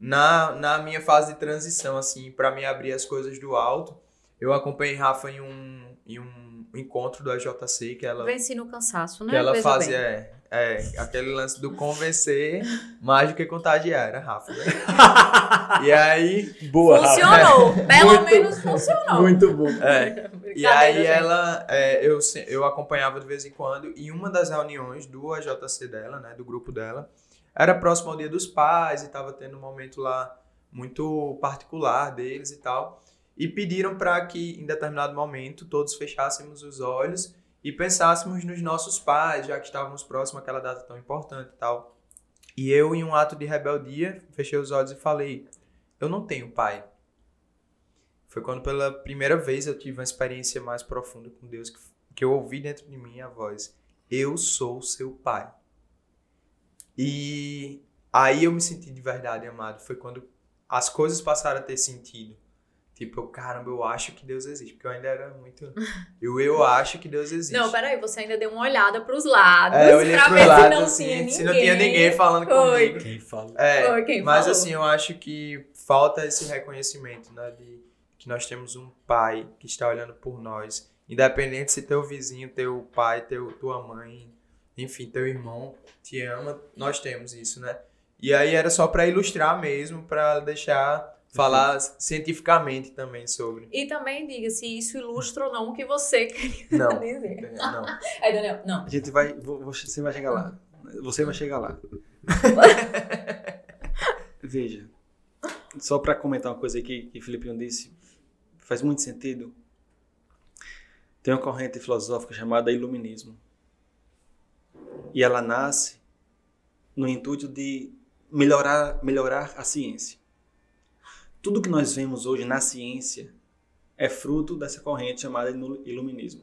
Speaker 1: na, na minha fase de transição, assim, para me abrir as coisas do alto. Eu acompanhei Rafa em um, em um encontro do AJC, que ela
Speaker 2: Vence no cansaço, né?
Speaker 1: que ela fazia, é, é, aquele lance do convencer mais do que contagiar, era Rafa, né? e aí,
Speaker 3: Boa, Rafa.
Speaker 2: Funcionou. Pelo
Speaker 1: Muito-
Speaker 2: menos funcionou.
Speaker 3: Muito bom.
Speaker 1: é, e aí
Speaker 2: gente.
Speaker 1: ela, é, eu, eu acompanhava de vez em quando, e uma das reuniões do AJC dela, né, do grupo dela, era próximo ao Dia dos Pais, e tava tendo um momento lá muito particular deles e tal, e pediram para que, em determinado momento, todos fechássemos os olhos e pensássemos nos nossos pais, já que estávamos próximos àquela data tão importante e tal. E eu, em um ato de rebeldia, fechei os olhos e falei: Eu não tenho pai. Foi quando pela primeira vez eu tive uma experiência mais profunda com Deus, que, que eu ouvi dentro de mim a voz: Eu sou seu pai. E aí eu me senti de verdade amado. Foi quando as coisas passaram a ter sentido. Tipo, eu, caramba, eu acho que Deus existe. Porque eu ainda era muito. Eu, eu acho que Deus existe.
Speaker 2: Não, peraí, você ainda deu uma olhada pros lados
Speaker 1: É, eu olhei
Speaker 2: pra
Speaker 1: pro
Speaker 2: ver
Speaker 1: lado,
Speaker 2: se não
Speaker 1: assim,
Speaker 2: tinha ninguém.
Speaker 1: se não tinha ninguém falando
Speaker 2: Foi.
Speaker 1: comigo.
Speaker 3: Quem fala?
Speaker 1: É,
Speaker 2: Foi quem
Speaker 1: mas
Speaker 2: falou.
Speaker 1: assim, eu acho que falta esse reconhecimento, né? De que nós temos um pai que está olhando por nós. Independente se teu vizinho, teu pai, teu, tua mãe, enfim, teu irmão te ama, nós temos isso, né? E aí era só para ilustrar mesmo, para deixar falar cientificamente também sobre.
Speaker 2: E também diga se isso ilustra ou não o que você queria
Speaker 1: Não,
Speaker 2: dizer.
Speaker 1: não.
Speaker 2: Aí, Daniel, não.
Speaker 3: A gente vai. vo- Você vai chegar lá. Você vai chegar lá. Veja. Só para comentar uma coisa aqui que o Filipinho disse, faz muito sentido. Tem uma corrente filosófica chamada Iluminismo. E ela nasce no intuito de melhorar, melhorar a ciência. Tudo que nós vemos hoje na ciência é fruto dessa corrente chamada Ilu- Iluminismo.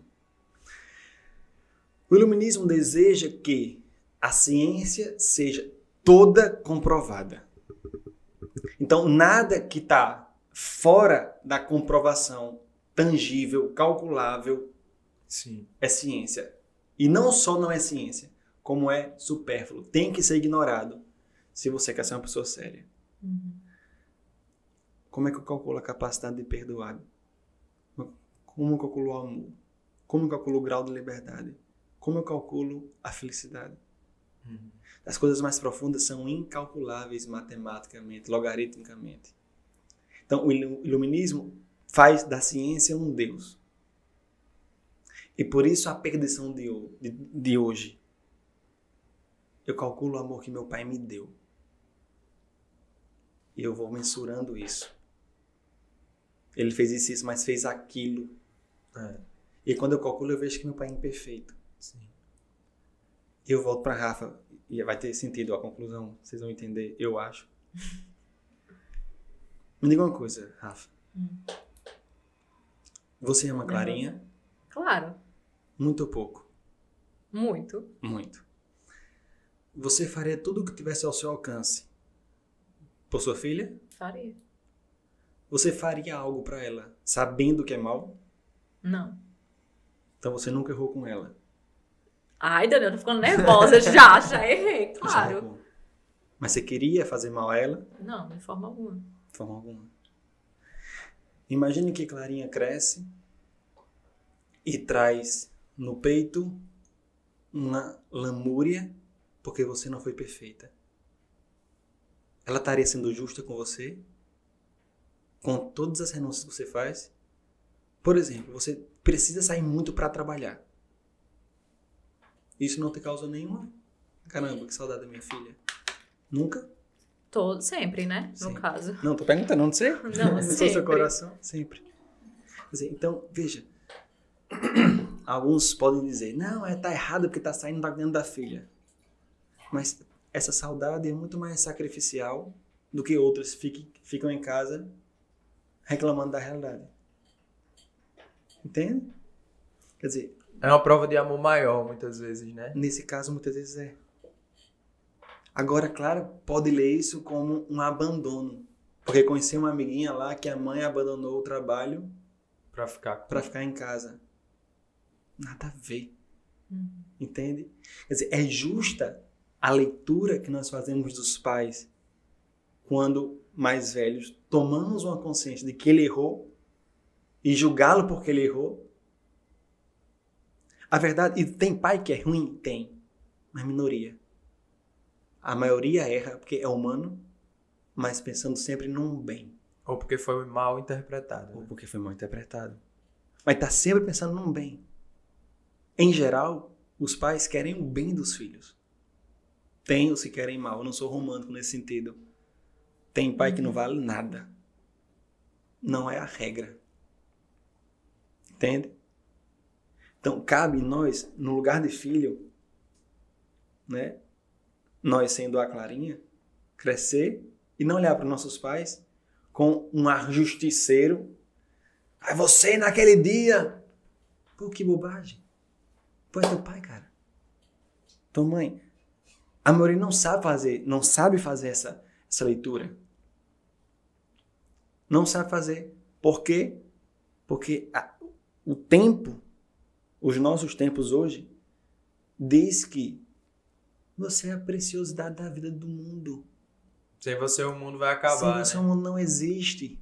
Speaker 3: O iluminismo deseja que a ciência seja toda comprovada. Então, nada que está fora da comprovação tangível, calculável,
Speaker 1: Sim.
Speaker 3: é ciência. E não só não é ciência, como é supérfluo. Tem que ser ignorado se você quer ser uma pessoa séria. Como é que eu calculo a capacidade de perdoar? Como eu calculo o amor? Como eu calculo o grau de liberdade? Como eu calculo a felicidade?
Speaker 1: Uhum.
Speaker 3: As coisas mais profundas são incalculáveis matematicamente, logaritmicamente. Então, o ilu- iluminismo faz da ciência um Deus. E por isso a perdição de, de, de hoje. Eu calculo o amor que meu pai me deu. E eu vou mensurando isso. Ele fez isso, isso, mas fez aquilo.
Speaker 1: É,
Speaker 3: E quando eu calculo, eu vejo que meu pai é imperfeito.
Speaker 1: sim.
Speaker 3: E eu volto para Rafa. E vai ter sentido a conclusão. Vocês vão entender, eu acho. Me diga uma coisa, Rafa. Você ama Clarinha?
Speaker 2: Claro,
Speaker 3: Muito ou pouco?
Speaker 2: muito.
Speaker 3: Muito. Você faria tudo o que tivesse ao seu alcance por sua filha?
Speaker 2: Faria.
Speaker 3: Você faria algo para ela sabendo que é mal?
Speaker 2: Não.
Speaker 3: Então você nunca errou com ela.
Speaker 2: Ai, Daniel, tô ficando nervosa. já, já errei, claro.
Speaker 3: Mas você queria fazer mal a ela?
Speaker 2: Não, de forma alguma.
Speaker 3: De forma alguma. Imagine que Clarinha cresce e traz no peito uma lamúria porque você não foi perfeita. Ela estaria sendo justa com você? Com todas as renúncias que você faz? Por exemplo, você precisa sair muito para trabalhar. Isso não te causa nenhuma? Caramba, que saudade da minha filha. Nunca?
Speaker 2: Todo, sempre, né? No
Speaker 3: Sempre.
Speaker 2: caso.
Speaker 3: Não, tô perguntando, não sei.
Speaker 2: Não, sempre.
Speaker 3: seu coração, sempre. Então, veja. Alguns podem dizer, não, é, tá errado porque tá saindo da dentro da filha. Mas essa saudade é muito mais sacrificial do que outras fiquem, ficam em casa reclamando da realidade. Entende? Quer dizer,
Speaker 1: É uma prova de amor maior, muitas vezes, né?
Speaker 3: nesse caso, muitas vezes é. Agora, claro, pode ler isso como um abandono. Porque conheci uma amiguinha lá que a mãe abandonou o trabalho
Speaker 1: Pra ficar com
Speaker 3: para ficar em casa. Nada a ver. Entende? Quer dizer, é justa a leitura que nós fazemos dos pais quando mais velhos tomamos uma consciência de que ele errou e julgá-lo porque ele errou. A verdade, e tem pai que é ruim? Tem, mas minoria. A maioria erra porque é humano, mas pensando sempre num bem.
Speaker 1: Ou porque foi mal interpretado.
Speaker 3: ou
Speaker 1: né?
Speaker 3: porque foi mal interpretado. Mas tá sempre pensando num bem. Em geral, os pais querem o bem dos filhos. Tem os que querem mal. Eu não sou romântico nesse sentido. Tem pai que não vale nada. Não é a regra. Entende? Então, cabe nós, no lugar de filho, né? Nós sendo a Clarinha, crescer e não olhar para nossos pais com um ar justiceiro. Aí você naquele dia. Pô, que bobagem. Pô, é teu pai, cara. Tua mãe. A maioria não sabe fazer, não sabe fazer essa, essa leitura. Não sabe fazer. Por quê? Porque a- o tempo, os nossos tempos hoje, diz que você é a preciosidade da vida do mundo.
Speaker 1: Sem você o mundo vai acabar,
Speaker 3: Sem
Speaker 1: né?
Speaker 3: você o mundo não existe.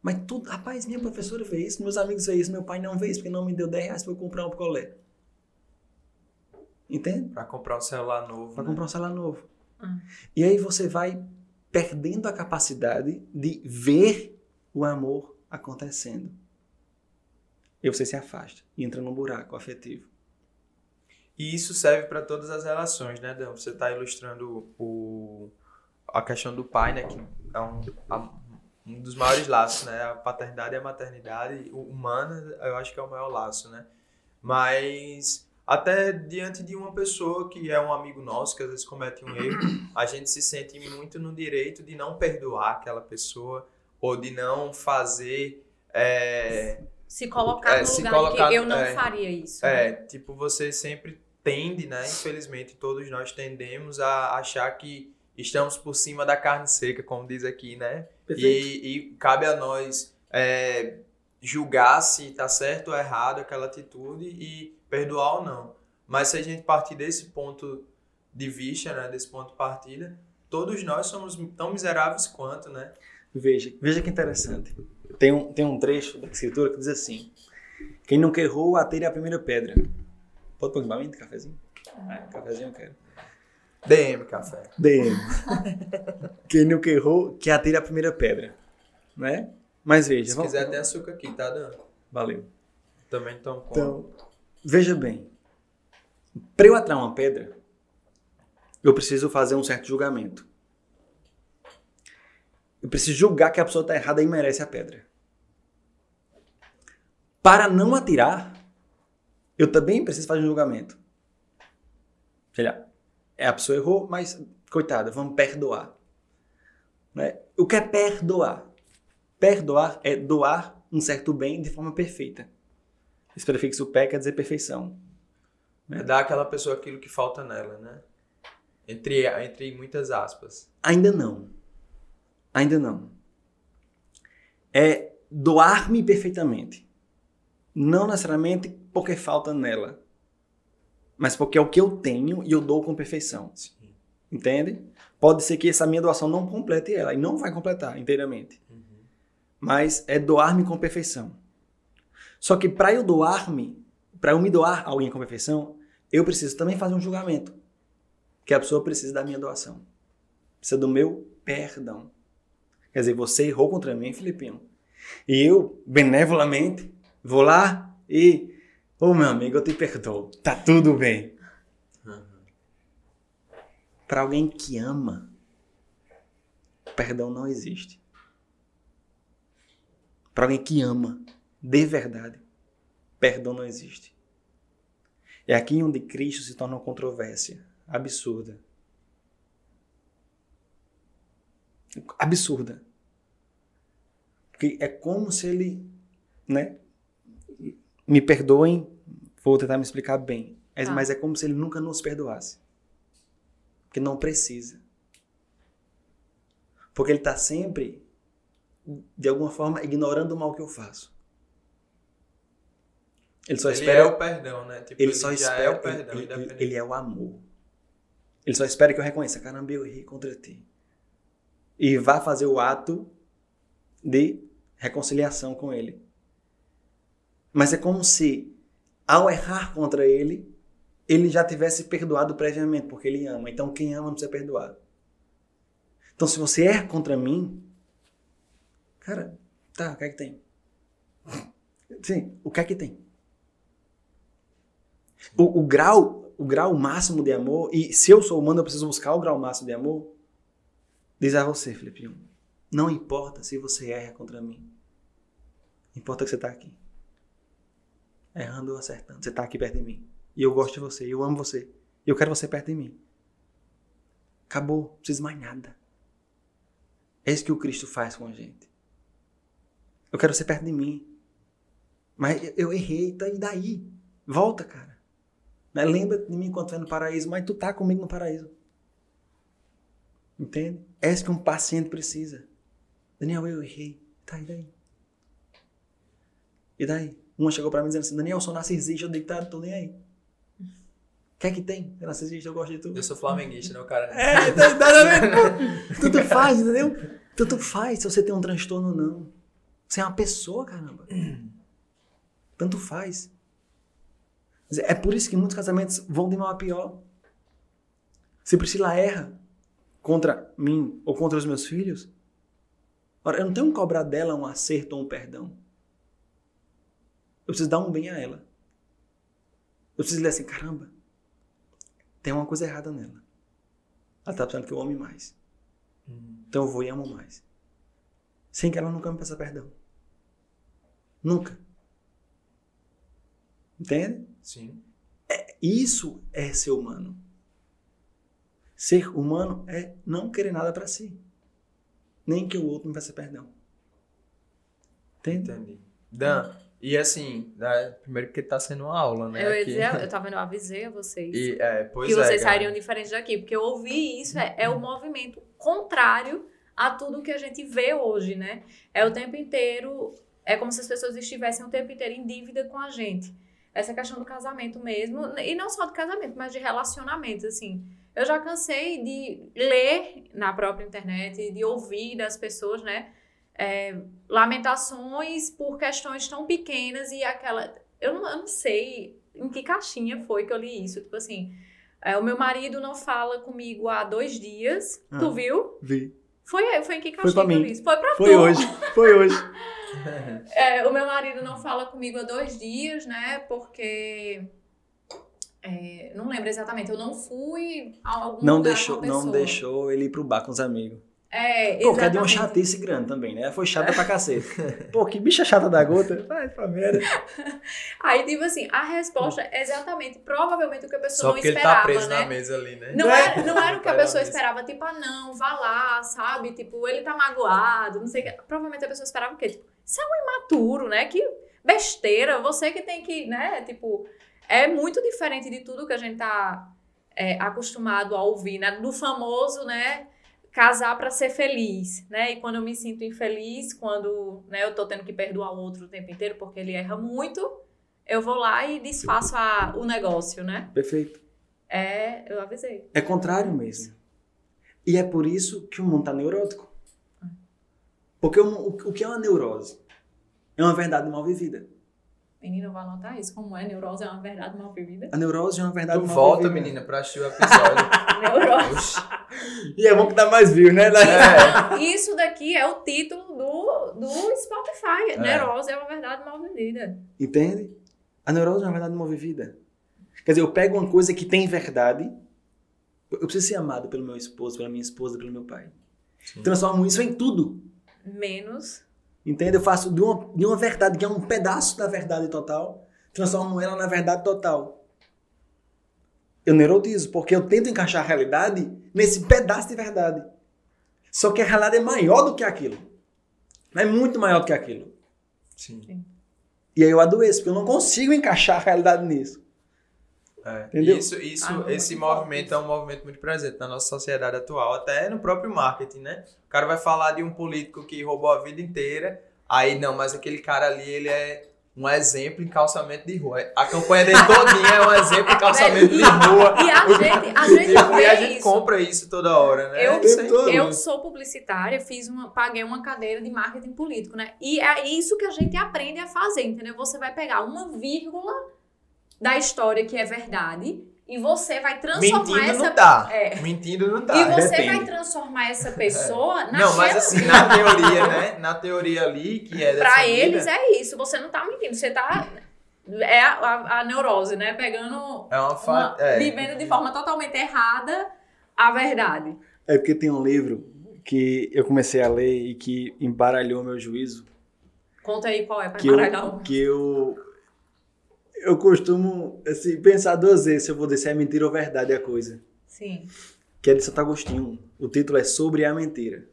Speaker 3: Mas tudo, rapaz, minha professora vê isso, meus amigos vê isso, meu pai não vê isso, porque não me deu 10 reais pra eu comprar um picolé. Entende?
Speaker 1: Pra comprar um celular novo.
Speaker 3: Pra
Speaker 1: né?
Speaker 3: comprar um celular novo.
Speaker 2: Hum.
Speaker 3: E aí você vai perdendo a capacidade de ver o amor acontecendo. E você se afasta e entra num buraco afetivo.
Speaker 1: E isso serve para todas as relações, né, Dan? Você está ilustrando o, a questão do pai, né, que é um, a- um dos maiores laços, né? A paternidade e a maternidade humana, eu acho que é o maior laço, né? Mas até diante de uma pessoa que é um amigo nosso, que às vezes comete um erro, a gente se sente muito no direito de não perdoar aquela pessoa ou de não fazer é,
Speaker 2: Se colocar
Speaker 1: É,
Speaker 2: no
Speaker 1: se
Speaker 2: lugar
Speaker 1: colocar-
Speaker 2: que eu não
Speaker 1: é.
Speaker 2: faria isso.
Speaker 1: É, tipo, você sempre tende, né? Infelizmente, todos nós tendemos a achar que estamos por cima da carne seca, como diz aqui, né? E, e cabe a nós é, julgar se tá certo ou errado aquela atitude e perdoar ou não. Mas se a gente partir desse ponto de vista, né? Desse ponto de partida, todos nós somos tão miseráveis quanto, né?
Speaker 3: Veja, veja que interessante. Tem um, tem um trecho da escritura que diz assim: Quem nunca errou, atire a primeira pedra. Pode pôr aqui cafezinho? Ah, cafezinho eu quero.
Speaker 1: DM, café.
Speaker 3: DM. Quem nunca errou, que atire a primeira pedra. Né? Mas veja.
Speaker 1: Se
Speaker 3: vamos,
Speaker 1: quiser, tem açúcar aqui, tá dando.
Speaker 3: Valeu.
Speaker 1: Também tomo com.
Speaker 3: Então, veja bem. Para eu atirar uma pedra, eu preciso fazer um certo julgamento. Eu preciso julgar que a pessoa está errada e merece a pedra. Para não atirar, eu também preciso fazer um julgamento. Sei lá, é, a pessoa errou, mas coitada, vamos perdoar. Né? O que é perdoar? Perdoar é doar um certo bem de forma perfeita. Esse prefixo pé quer dizer perfeição.
Speaker 1: Né? É dar àquela pessoa aquilo que falta nela, né? Entre, entre muitas aspas.
Speaker 3: Ainda não. Ainda não. É doar-me perfeitamente. Não necessariamente porque falta nela, mas porque é o que eu tenho e eu dou com perfeição. Sim. Entende? Pode ser que essa minha doação não complete ela, e não vai completar inteiramente. Uhum. Mas é doar-me com perfeição. Só que para eu doar-me, para eu me doar a alguém com perfeição, eu preciso também fazer um julgamento. Que a pessoa precisa da minha doação. Precisa do meu perdão. Quer dizer, você errou contra mim, Filipinho. E eu, benevolamente, vou lá e. Ô oh, meu amigo, eu te perdoo. Tá tudo bem. Uhum. Para alguém que ama, perdão não existe. Para alguém que ama, de verdade, perdão não existe. É aqui onde Cristo se torna uma controvérsia absurda. absurda. Porque é como se ele, né? Me perdoem, vou tentar me explicar bem. É, ah. Mas é como se ele nunca nos perdoasse. Porque não precisa. Porque ele está sempre, de alguma forma, ignorando o mal que eu faço.
Speaker 1: Ele só ele espera. é o perdão, né?
Speaker 3: Tipo, ele, ele, só espera. É o perdão, ele, ele, ele é o amor. Ele só espera que eu reconheça: caramba, eu errei contra ti e vá fazer o ato de reconciliação com ele. Mas é como se, ao errar contra ele, ele já tivesse perdoado previamente, porque ele ama. Então, quem ama não precisa perdoar. Então, se você erra contra mim, cara, tá, o que é que tem? Sim, o que é que tem? O, o, grau, o grau máximo de amor, e se eu sou humano, eu preciso buscar o grau máximo de amor, Diz a você, Filipinho, não importa se você erra contra mim. Importa que você está aqui. Errando ou acertando. Você está aqui perto de mim. E eu gosto de você. Eu amo você. E eu quero você perto de mim. Acabou. Não precisa mais nada. É isso que o Cristo faz com a gente. Eu quero você perto de mim. Mas eu errei. Tá, e daí? Volta, cara. Né? Lembra de mim quando tu é no paraíso. Mas tu tá comigo no paraíso. Entende? É isso que um paciente precisa. Daniel, eu errei. Tá, e daí? E daí? Uma chegou pra mim dizendo assim, Daniel, eu sou narcisista, eu deitado, tô nem aí. O que é que tem? É narcisista, eu gosto de tudo.
Speaker 1: Eu sou flamenguista, né, o cara?
Speaker 3: É, tá, tá Tudo faz, entendeu? Tanto faz se você tem um transtorno ou não. Você é uma pessoa, caramba. Tanto faz. É por isso que muitos casamentos vão de mal a pior. Se Priscila erra, contra mim ou contra os meus filhos, ora, eu não tenho que cobrar dela um acerto ou um perdão. Eu preciso dar um bem a ela. Eu preciso dizer assim, caramba, tem uma coisa errada nela. Ela está pensando que eu ame mais. Então eu vou e amo mais. Sem que ela nunca me peça perdão. Nunca. Entende?
Speaker 1: Sim.
Speaker 3: É, isso é ser humano. Ser humano é não querer nada para si. Nem que o outro me peça perdão. Entende?
Speaker 1: Entendi. Dan, e assim, né, primeiro que tá sendo uma aula, né?
Speaker 2: Eu ia dizer, eu tava vendo, eu avisei a vocês.
Speaker 1: E, é, pois
Speaker 2: que
Speaker 1: é,
Speaker 2: vocês sairiam diferentes daqui. Porque eu ouvi isso, é, é o movimento contrário a tudo que a gente vê hoje, né? É o tempo inteiro, é como se as pessoas estivessem o tempo inteiro em dívida com a gente. Essa questão do casamento mesmo, e não só do casamento, mas de relacionamentos, assim. Eu já cansei de ler na própria internet, de ouvir das pessoas, né? É, lamentações por questões tão pequenas e aquela. Eu não, eu não sei em que caixinha foi que eu li isso. Tipo assim, é, o meu marido não fala comigo há dois dias.
Speaker 3: Ah.
Speaker 2: Tu viu?
Speaker 3: Vi.
Speaker 2: Foi, foi em que
Speaker 3: Foi
Speaker 2: caixinha
Speaker 3: pra
Speaker 2: que eu
Speaker 3: mim.
Speaker 2: li isso? Foi pra
Speaker 3: Foi
Speaker 2: tu.
Speaker 3: hoje. Foi hoje.
Speaker 2: É, o meu marido não fala comigo há dois dias, né? Porque. é, não lembro exatamente. Eu não fui a algum
Speaker 3: Não
Speaker 2: lugar
Speaker 3: deixou,
Speaker 2: com a
Speaker 3: não deixou ele ir pro bar com os amigos.
Speaker 2: É,
Speaker 3: Pô, que é de uma chatice grande também, né? Foi chata pra cacete. Pô, que bicha chata da gota. Vai pra merda.
Speaker 2: Aí, tipo assim, a resposta é exatamente, provavelmente, o que a pessoa
Speaker 1: Só
Speaker 2: não
Speaker 1: porque ele
Speaker 2: esperava,
Speaker 1: tá preso
Speaker 2: né?
Speaker 1: na mesa ali, né?
Speaker 2: Não era, não era o que a
Speaker 1: na
Speaker 2: pessoa esperava, tipo, ah, não, vá lá, sabe? Tipo, ele tá magoado, não sei o que. Provavelmente a pessoa esperava o quê? Tipo, isso é um imaturo, né? Que besteira, você que tem que, né? Tipo, é muito diferente de tudo que a gente tá é, acostumado a ouvir, né? Do famoso, né? Casar pra ser feliz, né? E quando eu me sinto infeliz, quando né, eu tô tendo que perdoar o outro o tempo inteiro porque ele erra muito, eu vou lá e desfaço a- o negócio, né?
Speaker 3: Perfeito.
Speaker 2: É, eu avisei.
Speaker 3: É contrário mesmo. E é por isso que o mundo tá neurótico. Porque o, o, o que é uma neurose? É uma verdade mal vivida.
Speaker 2: Menina, vai anotar isso. Como é? Neurose é uma verdade mal vivida?
Speaker 3: A neurose é uma verdade
Speaker 1: Tu
Speaker 3: mal
Speaker 1: volta,
Speaker 3: vivida.
Speaker 1: menina, pra assistir o episódio.
Speaker 2: Neurose.
Speaker 1: Oxi.
Speaker 3: E é bom que dá mais view, né?
Speaker 1: É.
Speaker 2: Isso daqui é o título do, do Spotify.
Speaker 1: É.
Speaker 2: Neurose é uma verdade mal vivida.
Speaker 3: Entende? A neurose é uma verdade mal vivida. Quer dizer, eu pego uma coisa que tem verdade. Eu eu preciso ser amado pelo meu esposo, pela minha esposa, pelo meu pai.
Speaker 1: Sim.
Speaker 3: Transformo isso em tudo.
Speaker 2: Menos.
Speaker 3: Entende? Eu faço de uma, de uma verdade que é um pedaço da verdade total, transformo ela na verdade total. Eu neurotizo, porque eu tento encaixar a realidade nesse pedaço de verdade. Só que a realidade é maior do que aquilo. É muito maior do que aquilo.
Speaker 1: Sim.
Speaker 3: E aí eu adoeço, porque eu não consigo encaixar a realidade nisso.
Speaker 1: É.
Speaker 3: Entendeu?
Speaker 1: Isso, isso,
Speaker 2: Ah,
Speaker 1: esse movimento
Speaker 2: forte
Speaker 1: é um movimento muito presente na nossa sociedade atual, até no próprio marketing, né? O cara vai falar de um político que roubou a vida inteira, aí não, mas aquele cara ali, ele é um exemplo em calçamento de rua. A campanha dele todinha é um exemplo em calçamento de rua.
Speaker 2: E a gente, a gente vê
Speaker 1: e a gente
Speaker 2: isso.
Speaker 1: compra isso toda hora, né?
Speaker 2: Eu-
Speaker 1: Isso é incrível.
Speaker 2: Eu sou publicitária, fiz uma, paguei uma cadeira de marketing político, né? E é isso que a gente aprende a fazer, entendeu? Você vai pegar uma vírgula da história que é verdade e você vai transformar
Speaker 1: Mentindo
Speaker 2: essa
Speaker 1: não dá.
Speaker 2: É.
Speaker 1: Mentindo não dá.
Speaker 2: E você
Speaker 3: depende.
Speaker 2: vai transformar essa pessoa naquela
Speaker 1: Não, mas assim, na teoria, né? Na teoria ali, que é
Speaker 2: Pra
Speaker 1: defendida,
Speaker 2: eles é isso, você não tá mentindo, você tá é a, a- a neurose, né? Pegando
Speaker 1: é uma
Speaker 2: uma,
Speaker 1: fa... é.
Speaker 2: vivendo de forma totalmente errada a verdade.
Speaker 3: É porque tem um livro que eu comecei a ler e que embaralhou meu juízo,
Speaker 2: Conta aí qual é pra
Speaker 3: que eu,
Speaker 2: embaralhar o
Speaker 3: que eu eu costumo assim, pensar duas vezes se eu vou dizer se é mentira ou verdade a coisa.
Speaker 2: Sim.
Speaker 3: Que é de Santo Agostinho. O título é Sobre a Mentira.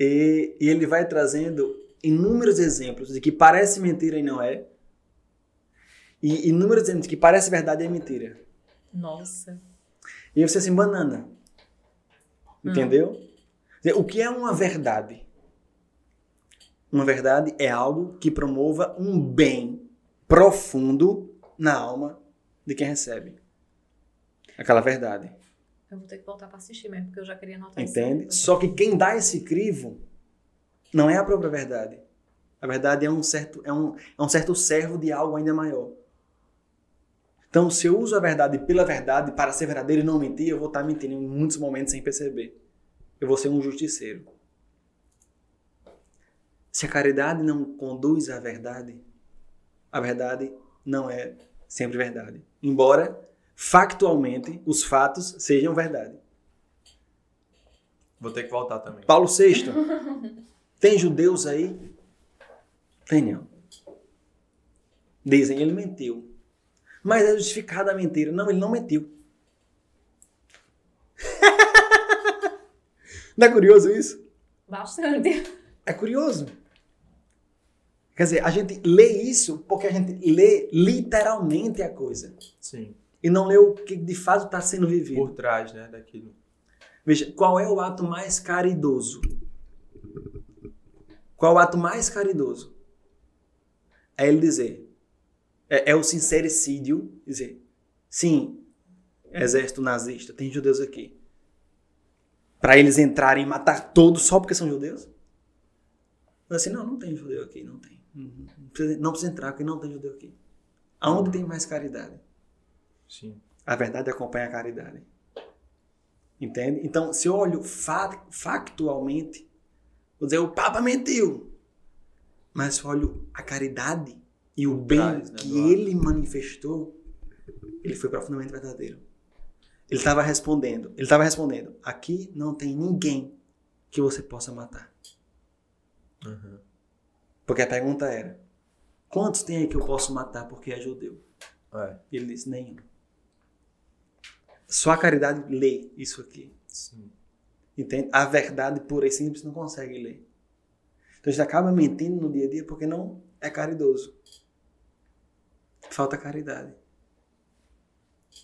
Speaker 3: E, e ele vai trazendo inúmeros exemplos de que parece mentira e não é. E inúmeros exemplos de que parece verdade e é mentira.
Speaker 2: Nossa.
Speaker 3: E você assim, banana. Entendeu? Dizer, O que é uma verdade? Uma verdade é algo que promova um bem profundo na alma de quem recebe. Aquela verdade.
Speaker 2: Eu vou ter que voltar pra assistir mesmo, porque eu já queria anotar
Speaker 3: Entende?
Speaker 2: isso.
Speaker 3: Só que quem dá esse crivo não é a própria verdade. A verdade é um certo, é um, é um certo servo de algo ainda maior. Então, se eu uso a verdade pela verdade para ser verdadeiro e não mentir, eu vou estar mentindo em muitos momentos sem perceber. Eu vou ser um justiceiro. Se a caridade não conduz à verdade, a verdade não é sempre verdade. Embora, factualmente, os fatos sejam verdade.
Speaker 1: Vou ter que voltar também.
Speaker 3: Paulo VI. Tem judeus aí? Tem não. Dizem, ele mentiu. Mas é justificada a mentira. Não, ele não mentiu. não é curioso isso?
Speaker 2: Bastante.
Speaker 3: É curioso. Quer dizer, a gente lê isso porque a gente lê literalmente a coisa.
Speaker 1: Sim.
Speaker 3: E não lê o que de fato está sendo vivido.
Speaker 1: Por trás, né, daquilo.
Speaker 3: Veja, qual é o ato mais caridoso? Qual é o ato mais caridoso? É ele dizer: É, é o sincericídio dizer, sim, exército nazista, tem judeus aqui. Para eles entrarem e matar todos só porque são judeus? Eu assim, não, não tem judeu aqui, não tem. Não precisa, não precisa entrar porque não tem judeu aqui. Aonde tem mais caridade?
Speaker 1: Sim.
Speaker 3: A verdade acompanha a caridade. Entende? Então, se eu olho fa factualmente, vou dizer, o Papa mentiu. Mas se eu olho a caridade e o bem
Speaker 1: trás, né,
Speaker 3: que ele manifestou, ele foi profundamente verdadeiro. Ele estava respondendo, ele estava respondendo, aqui não tem ninguém que você possa matar.
Speaker 1: Uhum.
Speaker 3: Porque a pergunta era, quantos tem aí que eu posso matar porque é judeu?
Speaker 1: É,
Speaker 3: E ele disse, nenhum. Só a caridade lê isso aqui.
Speaker 1: sim.
Speaker 3: Entende? A verdade pura e simples não consegue ler. Então a gente acaba mentindo no dia a dia porque não é caridoso. Falta caridade.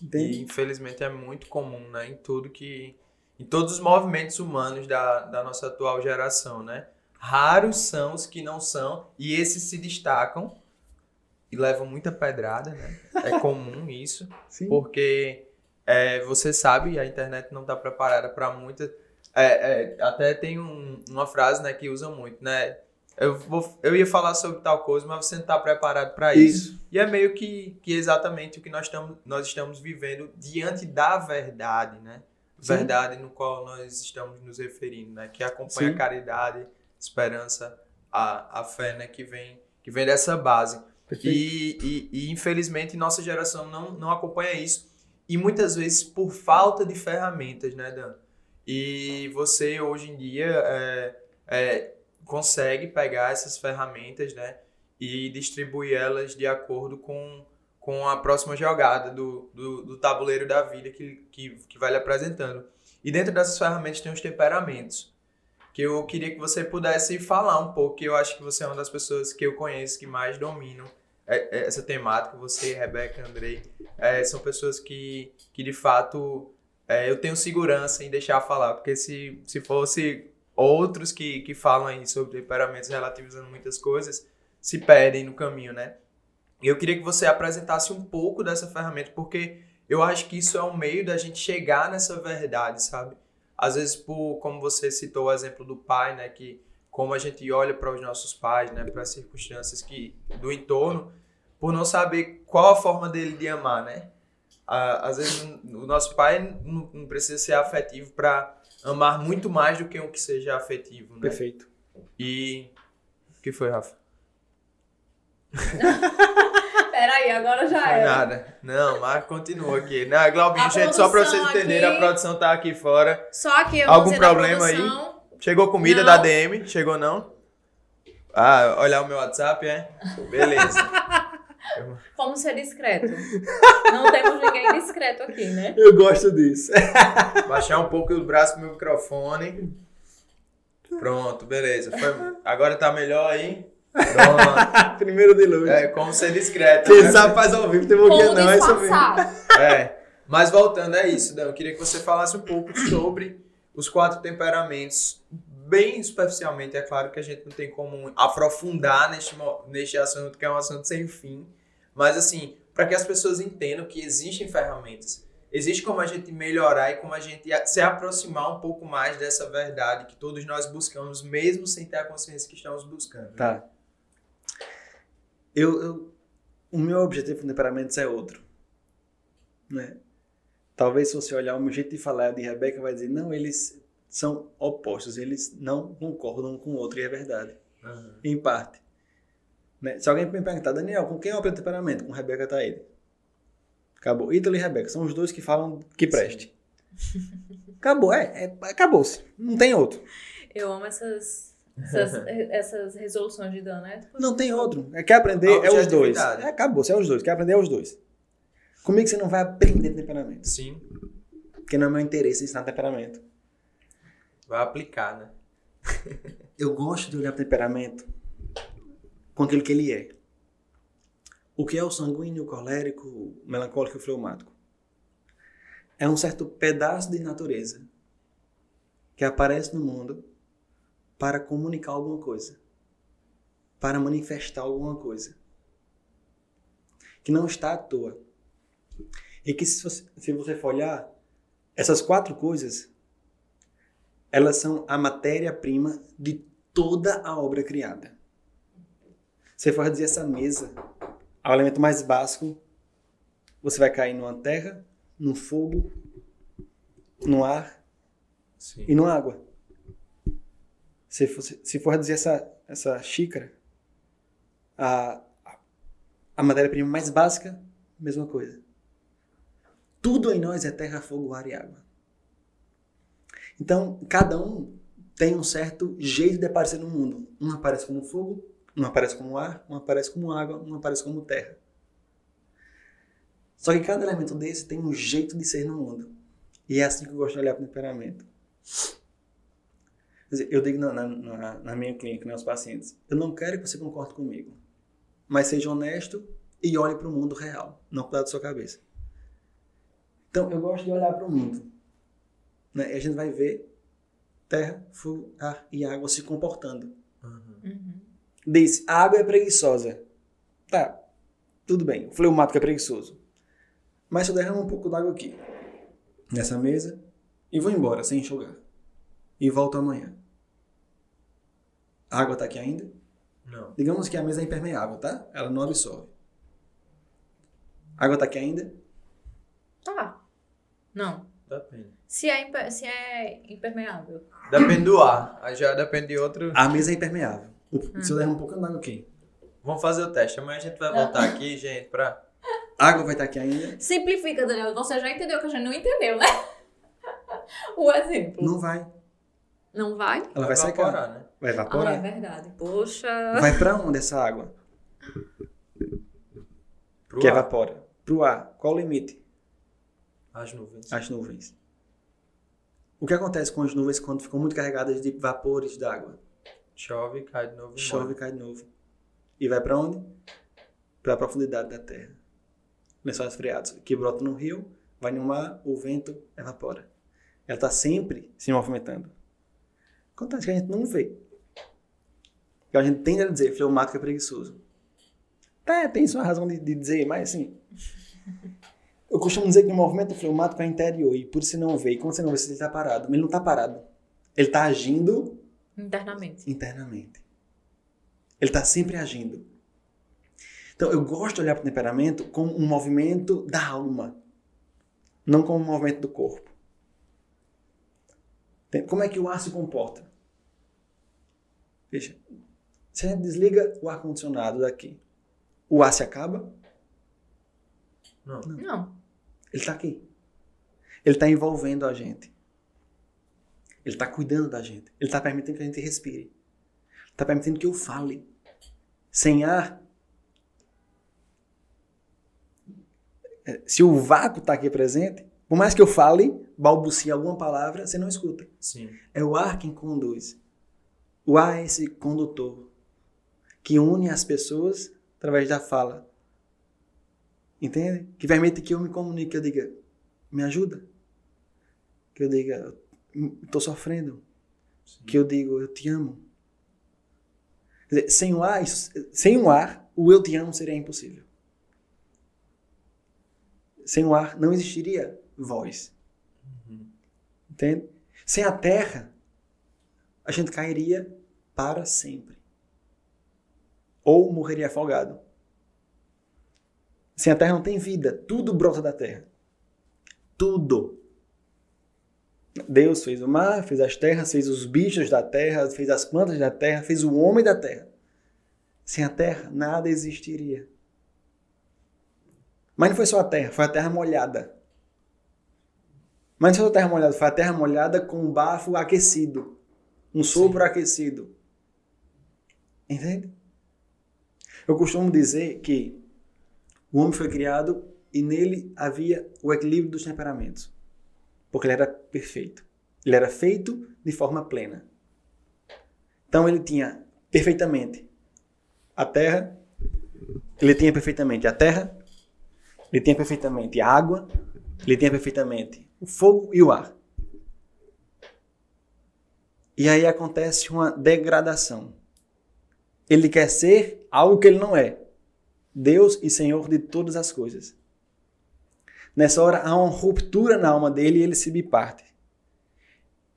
Speaker 1: E
Speaker 3: Entende?
Speaker 1: infelizmente é muito comum, né? Em tudo que. Em todos os movimentos humanos da, da nossa atual geração, né? Raros são os que não são, e esses se destacam e levam muita pedrada, né? É comum isso,
Speaker 3: Sim.
Speaker 1: porque é, você sabe, a internet não está preparada para muita. é, é, até tem um- uma frase né, que usam muito, né? Eu, vou, eu ia falar sobre tal coisa, mas você não está preparado para isso.
Speaker 3: Isso.
Speaker 1: E é meio que, que exatamente o que nós, estamos nós estamos vivendo diante da verdade, né?
Speaker 3: Sim.
Speaker 1: Verdade no qual nós estamos nos referindo, né? Que acompanha
Speaker 3: Sim.
Speaker 1: a caridade, esperança, a, a fé, né? Que vem, que vem dessa base. E, e, e, infelizmente nossa geração não, não acompanha isso. E muitas vezes por falta de ferramentas, né, Dan? E você hoje em dia é, é, consegue pegar essas ferramentas, né? E distribuir elas de acordo com, com a próxima jogada do, do, do tabuleiro da vida que, que, que vai lhe apresentando. E dentro dessas ferramentas tem os temperamentos. Que eu queria que você pudesse falar um pouco, que eu acho que você é uma das pessoas que eu conheço que mais dominam é- é essa temática. Você, Rebeca, Andrei, é, são pessoas que, que de fato é, eu tenho segurança em deixar falar, porque se, se fosse outros que, que falam sobre temperamentos relativizando muitas coisas, se perdem no caminho, né? E eu queria que você apresentasse um pouco dessa ferramenta, porque eu acho que isso é um meio da gente chegar nessa verdade, sabe? Às vezes, por, como você citou o exemplo do pai, né? Que como a gente olha para os nossos pais, né? Para as circunstâncias que, do entorno, por não saber qual a forma dele de amar, né? Às vezes, o nosso pai não não precisa ser afetivo para amar muito mais do que um que seja afetivo, né?
Speaker 3: Perfeito.
Speaker 1: E... O que foi, Rafa?
Speaker 2: Peraí, agora já é.
Speaker 1: nada. Não, mas continua aqui. Não, Glaubinho, gente, só pra vocês entenderem,
Speaker 2: aqui-
Speaker 1: a produção tá aqui fora.
Speaker 2: Só aqui eu
Speaker 1: Algum
Speaker 2: vou dizer da
Speaker 1: problema aí?
Speaker 2: produção,
Speaker 1: Chegou comida
Speaker 2: Não.
Speaker 1: da DM? Chegou não? Ah, olhar o meu WhatsApp, é? Beleza.
Speaker 2: Como ser discreto. Não temos ninguém discreto aqui, né?
Speaker 3: Eu gosto disso.
Speaker 1: Baixar um pouco o braço do meu microfone. Pronto, beleza. Foi- Agora tá melhor aí? Pronto.
Speaker 3: Primeiro de luz.
Speaker 1: É, como ser discreto.
Speaker 3: Quem
Speaker 1: né?
Speaker 3: sabe faz ao vivo, tem boquinha não, é isso mesmo.
Speaker 1: É. Mas voltando a isso, Dan, eu queria que você falasse um pouco sobre os quatro temperamentos, bem superficialmente. É claro que a gente não tem como aprofundar neste, neste assunto, que é um assunto sem fim. Mas, assim, para que as pessoas entendam que existem ferramentas. Existe como a gente melhorar e como a gente se aproximar um pouco mais dessa verdade que todos nós buscamos, mesmo sem ter a consciência que estamos buscando.
Speaker 3: Tá. Eu, eu- o meu objetivo com temperamentos é outro. Né? Talvez se você olhar o meu jeito de falar de Rebeca, vai dizer, não, eles são opostos, eles não concordam um com o outro, e é verdade.
Speaker 1: Aham.
Speaker 3: Em parte. Né? Se alguém me perguntar, Daniel, com quem eu aprendo temperamento? Com Rebeca Taíde. Acabou. Ítalo e Rebeca são os dois que falam que preste. Acabou, é, é- acabou-se. Não tem outro.
Speaker 2: Eu amo essas, essas, essas resoluções de Dan, né? Tipo,
Speaker 3: Não tem outro. É, quer aprender, é os dois.
Speaker 1: Objetividade.
Speaker 3: É, acabou, se é os dois. Quer aprender, é os dois. Comigo você não vai aprender temperamento.
Speaker 1: Sim,
Speaker 3: Porque não é meu interesse ensinar temperamento.
Speaker 1: vai aplicar, né?
Speaker 3: Eu gosto de olhar para temperamento com aquilo que ele é. O que é o sanguíneo, o colérico, o melancólico e o fleumático? É um certo pedaço de natureza que aparece no mundo para comunicar alguma coisa, para manifestar alguma coisa. que não está à toa. E que se você, se você for olhar, essas quatro coisas, elas são a matéria-prima de toda a obra criada. Se for dizer essa mesa, o elemento mais básico, você vai cair numa terra, no fogo, no ar
Speaker 1: Sim.
Speaker 3: e numa água. Se for, se for dizer essa, essa xícara, a, a matéria-prima mais básica, mesma coisa. Tudo em nós é terra, fogo, ar e água. Então, cada um tem um certo jeito de aparecer no mundo. Um aparece como fogo, um aparece como ar, um aparece como água, um aparece como terra. Só que cada elemento desse tem um jeito de ser no mundo. E é assim que eu gosto de olhar para o temperamento. Dizer, eu digo na, na, na minha clínica, né, aos pacientes, eu não quero que você concorde comigo, mas seja honesto e olhe para o mundo real, não para da sua cabeça. Então, eu gosto de olhar para o mundo. Né? E a gente vai ver terra, fogo, ar e água se comportando.
Speaker 2: Uhum.
Speaker 3: Diz, a água é preguiçosa. Tá, tudo bem. O fleumático é preguiçoso. Mas se eu derramo um pouco d'água aqui, nessa mesa, e vou embora sem enxugar. E volto amanhã. A água tá aqui ainda?
Speaker 1: Não.
Speaker 3: Digamos que a mesa é impermeável, tá? Ela não absorve. A água tá aqui ainda?
Speaker 2: Tá. Não.
Speaker 1: Depende.
Speaker 2: Se é, imper- se é impermeável.
Speaker 1: Depende do ar. Aí já depende de outro.
Speaker 3: A mesa é impermeável. O- Se eu derramar um pouco d'água aqui,
Speaker 1: Vamos fazer o teste. Amanhã a gente vai voltar aqui, gente, pra.
Speaker 3: a água vai estar aqui ainda?
Speaker 2: Simplifica, Daniel. Você já entendeu que a gente não entendeu, né? o exemplo.
Speaker 3: Não vai.
Speaker 2: Não vai?
Speaker 3: Ela vai, secar.
Speaker 1: evaporar, né?
Speaker 3: Vai
Speaker 2: Ah, é
Speaker 3: evaporar.
Speaker 2: verdade. Poxa.
Speaker 3: Vai pra onde essa água?
Speaker 1: Pro
Speaker 3: que
Speaker 1: ar.
Speaker 3: evapora. Pro ar. Qual o limite?
Speaker 1: As nuvens.
Speaker 3: As nuvens. O que acontece com as nuvens quando ficam muito carregadas de vapores d'água?
Speaker 1: Chove, cai de novo
Speaker 3: Chove e
Speaker 1: molha.
Speaker 3: cai de novo. E vai pra onde? Pra profundidade da terra. Lençóis freados. Que brota no rio, vai no mar, o vento evapora. Ela está sempre se movimentando. Acontece que a gente não vê. Que a gente tende a dizer, fleumático é preguiçoso. Tá, tem sua razão de, de dizer, mas assim. Eu costumo dizer que o movimento fleumático é interior e por isso você não vê. E quando você não vê, você está parado. Mas ele não está parado. Ele está agindo
Speaker 2: Internamente.
Speaker 3: internamente. Ele está sempre agindo. Então, eu gosto de olhar para o temperamento como um movimento da alma, não como um movimento do corpo. Como é que o ar se comporta? Veja, se a gente desliga o ar-condicionado daqui, o ar se acaba?
Speaker 1: Não.
Speaker 2: Não.
Speaker 3: Ele está aqui. Ele está envolvendo a gente. Ele está cuidando da gente. Ele está permitindo que a gente respire. Está permitindo que eu fale. Sem ar. é, Se o vácuo está aqui presente, por mais que eu fale, balbucie alguma palavra, você não escuta.
Speaker 1: Sim.
Speaker 3: É o ar quem conduz. O ar é esse condutor que une as pessoas através da fala. Entende? Que permite que eu me comunique, que eu diga, me ajuda. Que eu diga, estou sofrendo.
Speaker 1: Sim.
Speaker 3: Que eu digo, eu te amo. Dizer, sem o ar, isso- sem o ar, o eu te amo seria impossível. Sem o ar, não existiria voz. Entende? Sem a terra, a gente cairia para sempre. Ou morreria afogado. Sem a terra não tem vida. Tudo brota da terra. Tudo. Deus fez o mar, fez as terras, fez os bichos da terra, fez as plantas da terra, fez o homem da terra. Sem a terra, nada existiria. Mas não foi só a terra, foi a terra molhada. Mas não foi a terra molhada, foi a terra molhada com um bafo aquecido. Um sopro aquecido. Entende? Eu costumo dizer que o homem foi criado e nele havia o equilíbrio dos temperamentos. Porque ele era perfeito. Ele era feito de forma plena. Então ele tinha perfeitamente a terra, ele tinha perfeitamente a terra, ele tinha perfeitamente a água, ele tinha perfeitamente o fogo e o ar. E aí acontece uma degradação. Ele quer ser algo que ele não é. Deus e Senhor de todas as coisas. Nessa hora há uma ruptura na alma dele e ele se biparte.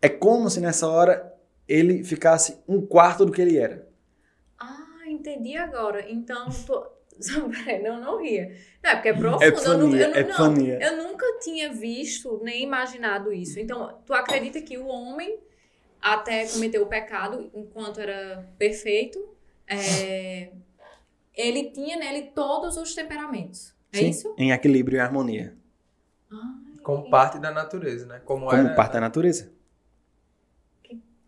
Speaker 3: É como se nessa hora ele ficasse um quarto do que ele era.
Speaker 2: Ah, entendi agora. Então, tô... Não, não ria. Não, é porque é profundo.
Speaker 3: Epifania,
Speaker 2: eu, nu- eu, não, eu nunca tinha visto nem imaginado isso. Então, tu acredita que o homem, até cometer o pecado, enquanto era perfeito, é, ele tinha nele todos os temperamentos. É
Speaker 3: Sim,
Speaker 2: isso?
Speaker 3: Em equilíbrio e harmonia.
Speaker 2: Ai,
Speaker 1: Como parte da natureza, né? Como,
Speaker 3: Como
Speaker 1: era,
Speaker 3: parte da natureza.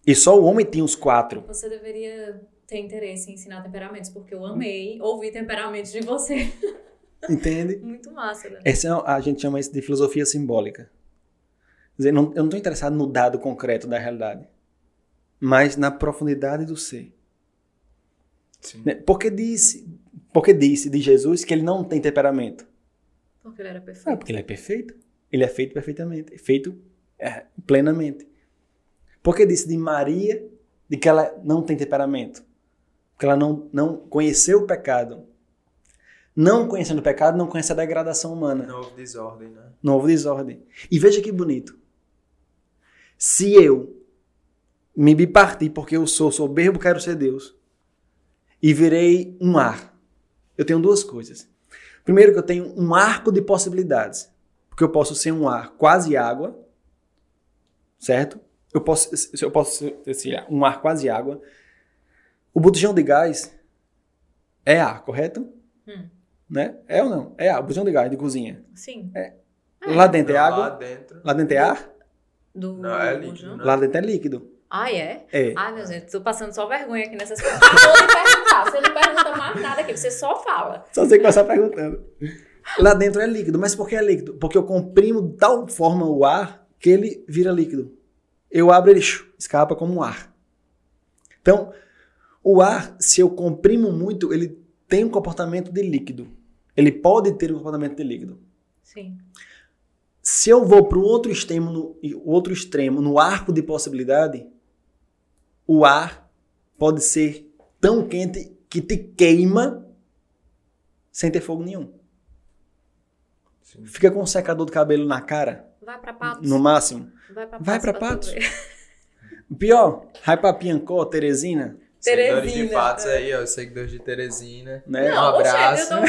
Speaker 3: E só o homem tinha os quatro.
Speaker 2: Você deveria ter interesse em ensinar temperamentos, porque eu amei ouvir temperamentos de você.
Speaker 3: Entende?
Speaker 2: Muito massa, né?
Speaker 3: Essa é, a gente chama isso de filosofia simbólica. Quer dizer, não- eu não estou interessado no dado concreto da realidade, mas na profundidade do ser.
Speaker 1: Sim.
Speaker 3: Né? Porque disse, porque disse de Jesus que ele não tem temperamento.
Speaker 2: Porque ele era
Speaker 3: Ah,
Speaker 2: perfeito.
Speaker 3: porque ele é perfeito. Ele é feito perfeitamente, feito é, plenamente. Porque disse de Maria de que ela não tem temperamento, porque ela não, não conheceu o pecado. Não conhecendo o pecado, não conhece a degradação humana.
Speaker 1: Não houve desordem, né?
Speaker 3: Não houve desordem. E veja que bonito. Se eu me bipartir porque eu sou soberbo, quero ser Deus, e virei um ar, eu tenho duas coisas. Primeiro que eu tenho um arco de possibilidades. Porque eu posso ser um ar quase água, certo? Eu posso, eu posso ser um ar quase água. O botijão de gás é ar, correto?
Speaker 2: Hum.
Speaker 3: Né? É ou não? É ar, botijão de gás de cozinha.
Speaker 2: Sim.
Speaker 3: Lá dentro é
Speaker 1: Não,
Speaker 3: água?
Speaker 1: Lá dentro.
Speaker 3: Lá dentro é ar?
Speaker 2: Do
Speaker 1: Não, é
Speaker 2: do
Speaker 1: líquido,
Speaker 2: João?
Speaker 1: né?
Speaker 3: Lá dentro é líquido.
Speaker 2: Ah, é?
Speaker 3: É.
Speaker 2: Ai, meu gente, tô passando só vergonha aqui nessas coisas. Acabou de perguntar. Você não pergunta mais nada aqui, você só fala.
Speaker 3: Só você começar perguntando. Lá dentro é líquido. Mas por que é líquido? Porque eu comprimo de tal forma o ar que ele vira líquido. Eu abro, ele escapa como um ar. Então, o ar, se eu comprimo muito, ele tem um comportamento de líquido. Ele pode ter um comportamento de líquido.
Speaker 2: Sim.
Speaker 3: Se eu vou para o outro extremo, no, outro extremo, no arco de possibilidade, o ar pode ser tão quente que te queima sem ter fogo nenhum.
Speaker 1: Sim.
Speaker 3: Fica com um secador de cabelo na cara,
Speaker 2: Vai pra Patos.
Speaker 3: no máximo.
Speaker 2: Vai pra Patos.
Speaker 3: Vai pra Patos. Pior, vai pra Piancó, Teresina,
Speaker 1: Seguidores de
Speaker 2: Teresina,
Speaker 1: Patos
Speaker 2: é.
Speaker 1: aí, ó. os Seguidores de Teresina.
Speaker 3: né?
Speaker 1: Um
Speaker 2: Não,
Speaker 1: abraço.
Speaker 2: Oxe, eu não...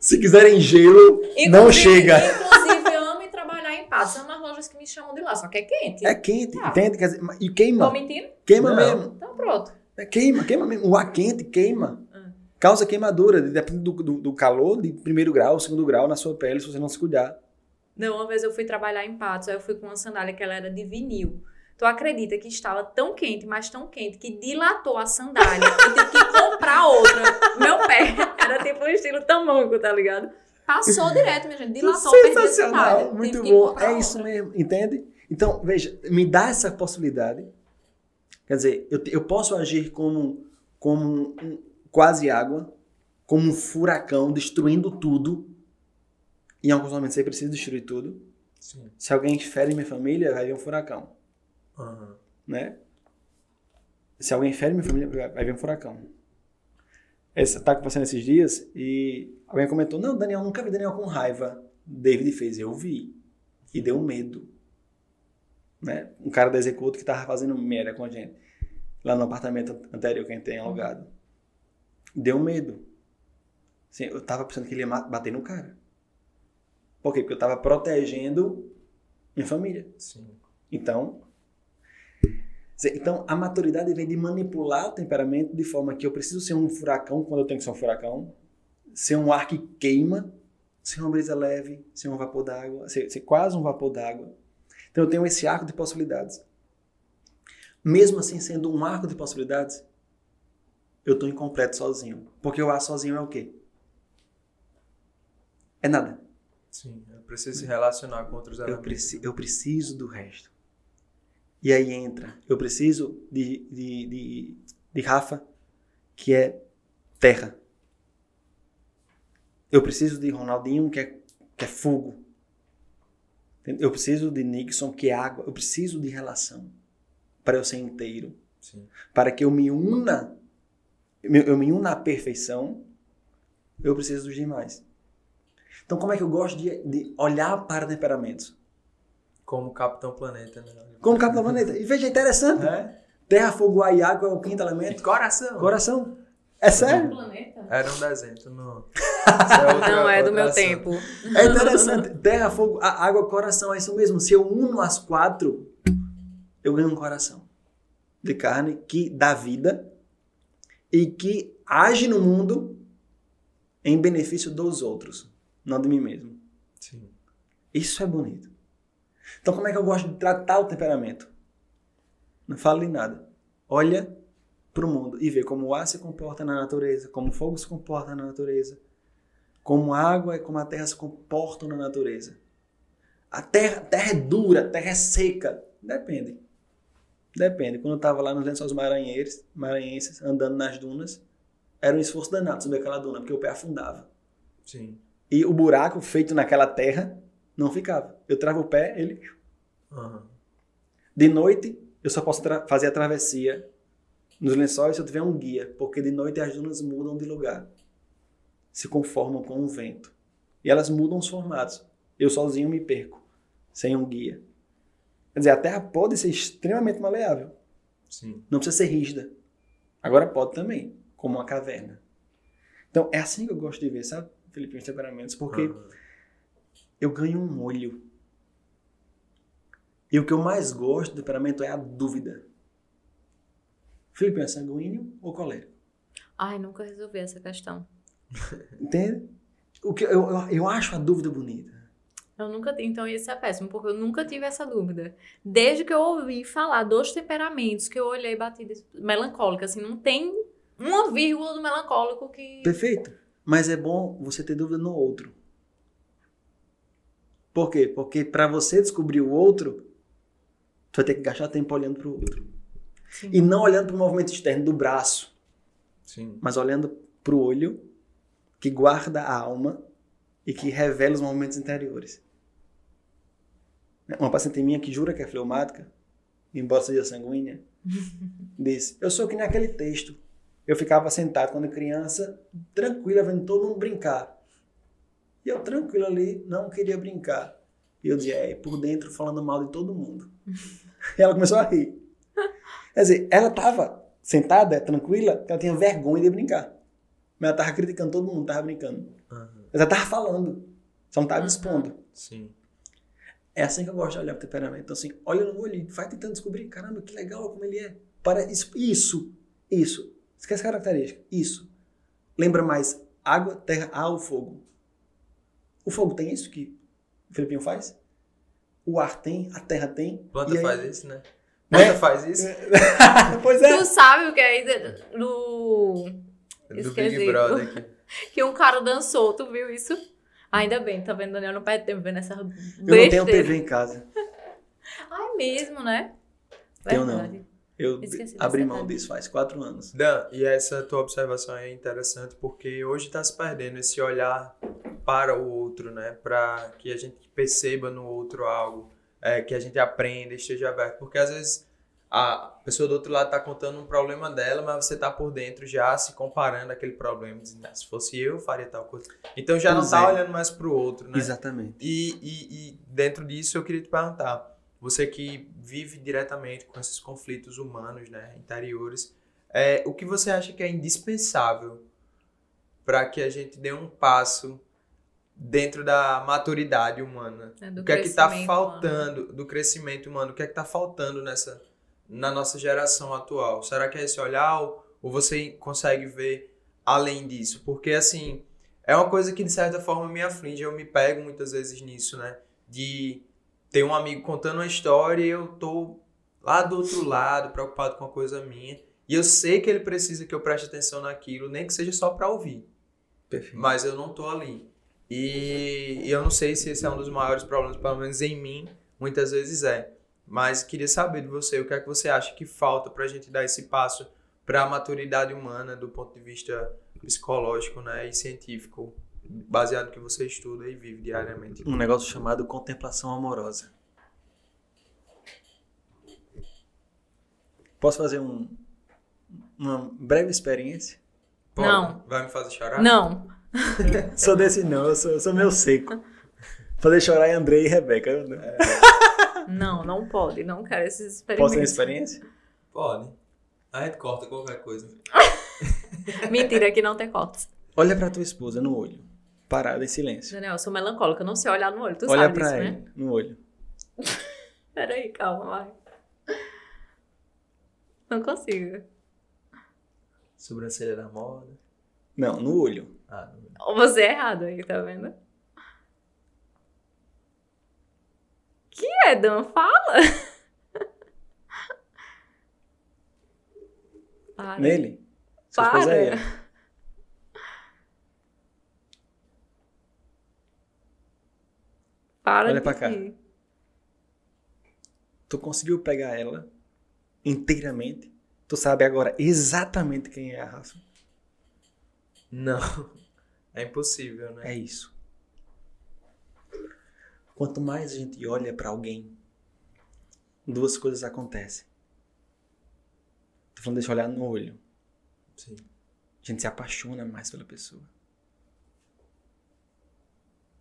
Speaker 3: Se quiserem gelo, não
Speaker 2: Inclusive-
Speaker 3: chega.
Speaker 2: Inclusive, eu amo trabalhar em Patos. Umas que me chamam de lá, só que é quente.
Speaker 3: É quente,
Speaker 2: Tá.
Speaker 3: entende? Quer dizer, e
Speaker 2: Tô
Speaker 3: queima.
Speaker 2: mentindo?
Speaker 3: Queima
Speaker 1: Não.
Speaker 3: mesmo.
Speaker 2: Então pronto.
Speaker 3: É, Queima, queima mesmo. O ar quente queima.
Speaker 2: Ah.
Speaker 3: Causa queimadura, depende do, do, do calor, de primeiro grau, segundo grau na sua pele, se você não se cuidar.
Speaker 2: Não, uma vez eu fui trabalhar em Patos, aí eu fui com uma sandália que ela era de vinil. Tu acredita que estava tão quente, mas tão quente, que dilatou a sandália. Eu tive que comprar outra. Meu pé era tipo um estilo tamanco, tá ligado? Passou direto, minha gente. Dilatou.
Speaker 3: Sensacional, muito bom. É isso
Speaker 2: outra.
Speaker 3: mesmo, entende? Então, veja, me dá essa possibilidade. Quer dizer, eu, eu posso agir como, como um, quase água, como um furacão, destruindo tudo. Em alguns momentos você precisa destruir tudo.
Speaker 1: Sim.
Speaker 3: Se alguém fere minha família, vai vir um furacão,
Speaker 1: Aham.
Speaker 3: né? Se alguém fere minha família, vai- vir um furacão. Esse tá acontecendo esses dias e alguém comentou: Não, Daniel, nunca vi Daniel com raiva. David fez, eu vi. E deu medo. Né? Um cara da Executo que tava fazendo merda com a gente. Lá no apartamento anterior que a gente tem alugado. Deu medo. Assim, eu tava pensando que ele ia bater no cara. Por quê? Porque eu tava protegendo minha família.
Speaker 1: Sim.
Speaker 3: Então, então a maturidade vem de manipular o temperamento de forma que eu preciso ser um furacão quando eu tenho que ser um furacão, ser um ar que queima, ser uma brisa leve, ser um vapor d'água, ser, ser quase um vapor d'água. Então eu tenho esse arco de possibilidades. Mesmo assim, sendo um arco de possibilidades, eu estou incompleto sozinho. Porque o ar sozinho é o quê? É nada.
Speaker 1: Sim. Eu preciso se relacionar com outros
Speaker 3: Eu,
Speaker 1: elementos.
Speaker 3: preci eu preciso do resto. E aí entra, eu preciso de, de, de, de Rafa, que é terra. Eu preciso de Ronaldinho, que é, que é fogo. Eu preciso de Nixon, que é água. Eu preciso de relação para eu ser inteiro.
Speaker 1: Sim.
Speaker 3: Para que eu me una, eu me una à perfeição eu preciso dos demais. Então, como é que eu gosto de, de olhar para temperamentos?
Speaker 1: Como Capitão Planeta, né?
Speaker 3: Como Capitão Planeta. E veja, interessante.
Speaker 1: É?
Speaker 3: Terra, fogo, ar e água é o quinto elemento.
Speaker 1: Coração.
Speaker 3: Coração. É sério?
Speaker 2: planeta?
Speaker 1: Era um desenho, tu não... Isso é outra-
Speaker 2: Não, é do meu
Speaker 1: ação.
Speaker 2: tempo.
Speaker 3: É interessante. Terra, fogo, água, coração. É isso mesmo. Se eu uno as quatro, eu ganho um coração de carne que dá vida e que age no mundo em benefício dos outros, não de mim mesmo.
Speaker 1: Sim.
Speaker 3: Isso é bonito. Então, como é que eu gosto de tratar o temperamento? Não falo em nada. Olha para o mundo e vê como o ar se comporta na natureza, como o fogo se comporta na natureza, como a água e como a terra se comportam na natureza. A terra, a terra é dura, a terra é seca. Depende. Depende. Quando eu estava lá nos lençóis maranhenses, maranhenses, andando nas dunas, era um esforço danado subir aquela duna, porque o pé afundava.
Speaker 1: Sim.
Speaker 3: E o buraco feito naquela terra não ficava. Eu travo o pé, ele.
Speaker 1: Aham.
Speaker 3: De noite, eu só posso fazer a travessia nos lençóis se eu tiver um guia, porque de noite as dunas mudam de lugar. Se conformam com o vento. E elas mudam os formatos. Eu sozinho me perco, sem um guia. Quer dizer, a terra pode ser extremamente maleável.
Speaker 1: Sim.
Speaker 3: Não precisa ser rígida. Agora pode também, como uma caverna. Então, é assim que eu gosto de ver, sabe, Felipe, os temperamentos. Porque
Speaker 1: Aham.
Speaker 3: eu ganho um olho. E o que eu mais gosto do temperamento é a dúvida. Felipe é sanguíneo ou colérico?
Speaker 2: Ai, nunca resolvi essa questão.
Speaker 3: Entende? O que eu, eu, eu acho a dúvida bonita.
Speaker 2: Eu nunca então isso é péssimo, porque eu nunca tive essa dúvida. Desde que eu ouvi falar dos temperamentos, que eu olhei e bati melancólica, assim, não tem uma vírgula do melancólico que.
Speaker 3: Perfeito. Mas é bom você ter dúvida no outro. Por quê? Porque para você descobrir o outro, tu vai ter que gastar tempo olhando para o outro.
Speaker 2: Sim.
Speaker 3: E não olhando para o movimento externo do braço,
Speaker 1: Sim.
Speaker 3: mas olhando para o olho que guarda a alma e que revela os movimentos interiores. Uma paciente minha que jura que é fleumática, embora seja sanguínea, disse: Eu sou que nem aquele texto. Eu ficava sentado quando criança, tranquila, vendo todo mundo brincar. E eu tranquilo ali, não queria brincar. E eu dizia, é, por dentro falando mal de todo mundo. e ela começou a rir. Quer dizer, ela estava sentada, tranquila, ela tinha vergonha de brincar. Mas ela estava criticando todo mundo, estava brincando.
Speaker 1: Aham.
Speaker 3: Mas ela estava falando, só não estava
Speaker 2: Uhum.
Speaker 3: expondo.
Speaker 1: Sim.
Speaker 3: É assim que eu gosto de olhar para o temperamento. Então, assim, olha no olho, vai tentando descobrir, caramba, que legal como ele é. Para isso, isso, isso. Esquece a característica. Isso. Lembra mais água, terra, ar ou fogo. O fogo tem isso que o Filipinho faz? O ar tem, a terra tem.
Speaker 1: Planta
Speaker 3: aí-
Speaker 1: faz isso, né?
Speaker 3: Né?
Speaker 1: Planta faz isso?
Speaker 3: pois é.
Speaker 2: Tu sabe o que é de- do.
Speaker 1: Big Brother aqui.
Speaker 2: Que um cara dançou, tu viu isso? Ainda bem, tá vendo? Daniel não perde tempo vendo essa
Speaker 3: Eu não tenho TV em casa.
Speaker 2: Ai, mesmo, né?
Speaker 3: Tenho não.
Speaker 2: Verdade.
Speaker 3: Eu
Speaker 2: Esqueci
Speaker 3: abri mão disso faz quatro anos.
Speaker 1: Dan, e essa tua observação é interessante porque hoje está se perdendo esse olhar para o outro, né? Para que a gente perceba no outro algo, é, que a gente aprenda, esteja aberto. Porque às vezes a pessoa do outro lado está contando um problema dela, mas você está por dentro já se comparando aquele problema, dizendo, "Ah, se fosse eu, faria tal coisa. Então já não
Speaker 3: Pois
Speaker 1: está
Speaker 3: é.
Speaker 1: olhando mais para o outro, né?
Speaker 3: Exatamente.
Speaker 1: E, e, e dentro disso eu queria te perguntar, você que vive diretamente com esses conflitos humanos, né, interiores, é, o que você acha que é indispensável para que a gente dê um passo dentro da maturidade humana?
Speaker 2: É, do
Speaker 1: o que é que está faltando do crescimento humano? O que é que está faltando nessa na nossa geração atual? Será que é esse olhar ou, você consegue ver além disso? Porque assim, é uma coisa que de certa forma me aflige, eu me pego muitas vezes nisso, né? De ter um amigo contando uma história e eu tô lá do outro lado, preocupado com a coisa minha, e eu sei que ele precisa que eu preste atenção naquilo, nem que seja só para ouvir
Speaker 3: Perfeito.
Speaker 1: mas eu não tô ali. E, e eu não sei se esse é um dos maiores problemas, pelo menos em mim, muitas vezes é. Mas queria saber de você, o que é que você acha que falta pra gente dar esse passo para a maturidade humana do ponto de vista psicológico, né, e científico, baseado no que você estuda e vive diariamente.
Speaker 3: Um negócio chamado contemplação amorosa. Posso fazer um, uma breve experiência?
Speaker 1: Pode?
Speaker 2: Não.
Speaker 1: Vai me fazer chorar?
Speaker 2: Não.
Speaker 3: sou desse não, eu sou, eu sou meio seco. Fazer chorar em Andrei e Rebeca. não.
Speaker 2: Não, não pode. Não quero esses experimentos.
Speaker 3: Posso ter experiência?
Speaker 1: Pode. A gente corta qualquer coisa.
Speaker 2: Mentira, que não tem cortes.
Speaker 3: Olha pra tua esposa no olho. Parada em silêncio.
Speaker 2: Daniel, eu sou melancólica, eu não sei olhar no olho. Tu
Speaker 3: Olha
Speaker 2: sabe
Speaker 3: pra
Speaker 2: disso,
Speaker 3: ele
Speaker 2: né?
Speaker 3: no olho.
Speaker 2: Peraí, calma, vai. Não consigo.
Speaker 1: Sobrancelha na moda.
Speaker 3: Não, no olho.
Speaker 1: Ah, não.
Speaker 2: Ou Você é errado aí, tá vendo? Que é, Dan? Fala! Para.
Speaker 3: Nele. Sua
Speaker 2: Para.
Speaker 3: esposa é ele.
Speaker 2: Para
Speaker 3: Olha
Speaker 2: de
Speaker 3: pra cá.
Speaker 2: rir.
Speaker 3: Tu conseguiu pegar ela inteiramente. Tu sabe agora exatamente quem é a Rafa.
Speaker 1: Não. É impossível, né?
Speaker 3: É isso. Quanto mais a gente olha pra alguém, duas coisas acontecem. Tô falando deixa eu olhar no olho.
Speaker 1: Sim.
Speaker 3: A gente se apaixona mais pela pessoa.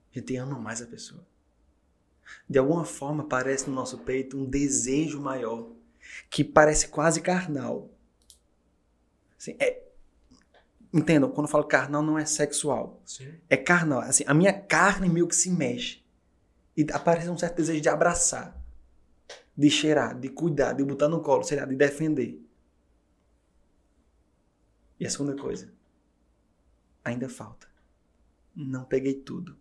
Speaker 3: A gente ama mais a pessoa. De alguma forma aparece no nosso peito um desejo maior, que parece quase carnal. Assim, é, entendam, quando eu falo carnal não é sexual.
Speaker 1: Sim.
Speaker 3: É carnal. Assim, a minha carne meio que se mexe. E aparece um certo desejo de abraçar, de cheirar, de cuidar, de botar no colo, sei lá, de defender. E a segunda coisa, ainda falta. Não peguei tudo.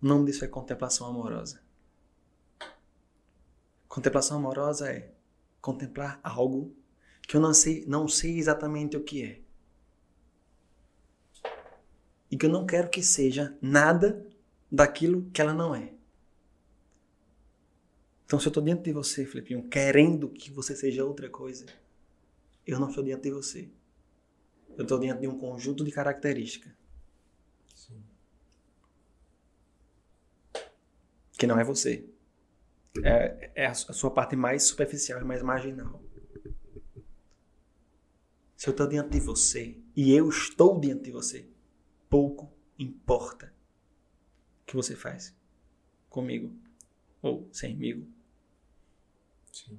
Speaker 3: O nome disso é contemplação amorosa. Contemplação amorosa é contemplar algo que eu não sei, não sei exatamente o que é. E que eu não quero que seja nada daquilo que ela não é. Então, se eu estou diante de você, Felipinho, querendo que você seja outra coisa, eu não estou diante de você. Eu estou diante de um conjunto de características
Speaker 1: Sim.
Speaker 3: que não é você. É, é a su- a sua parte mais superficial e mais marginal. Se eu estou diante de você e eu estou diante de você, pouco importa que você faz comigo ou semigo.
Speaker 1: Sim.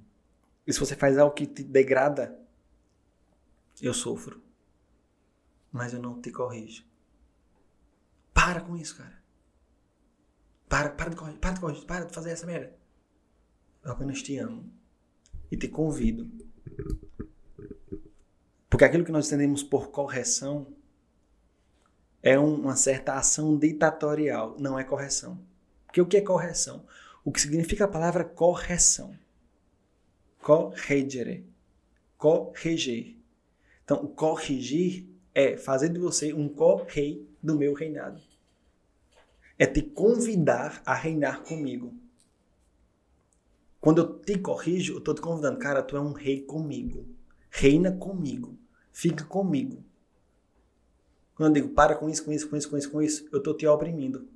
Speaker 3: E se você faz algo que te degrada, eu sofro. Mas eu não te corrijo. Para com isso, cara. Para, para de corrigir, para de corrigir, para de fazer essa merda. Eu apenas te amo. E te convido. Porque aquilo que nós entendemos por correção é um- uma certa ação ditatorial, não é correção. Porque o que é correção? O que significa a palavra correção? Corregere. Corrigir. Então, corrigir é fazer de você um co-rei do meu reinado. É te convidar a reinar comigo. Quando eu te corrijo, eu estou te convidando. Cara, tu é um rei comigo. Reina comigo. Fica comigo. Quando eu digo para com isso, com isso, com isso, com isso, com isso, eu estou te oprimindo.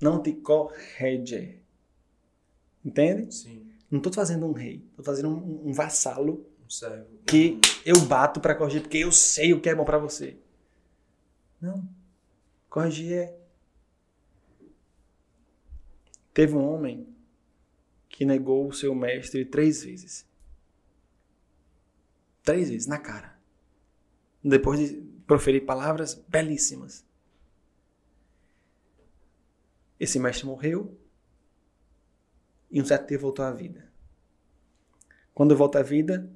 Speaker 3: Não te corrige. Entende?
Speaker 1: Sim.
Speaker 3: Não estou fazendo um rei. Estou fazendo um, um vassalo
Speaker 1: Um
Speaker 3: que eu bato para corrigir porque eu sei o que é bom para você. Não. Corrigir é. Teve um homem que negou o seu mestre três vezes. Três vezes, na cara. Depois de proferir palavras belíssimas. Esse mestre morreu e um certo dia voltou à vida. Quando volta à vida,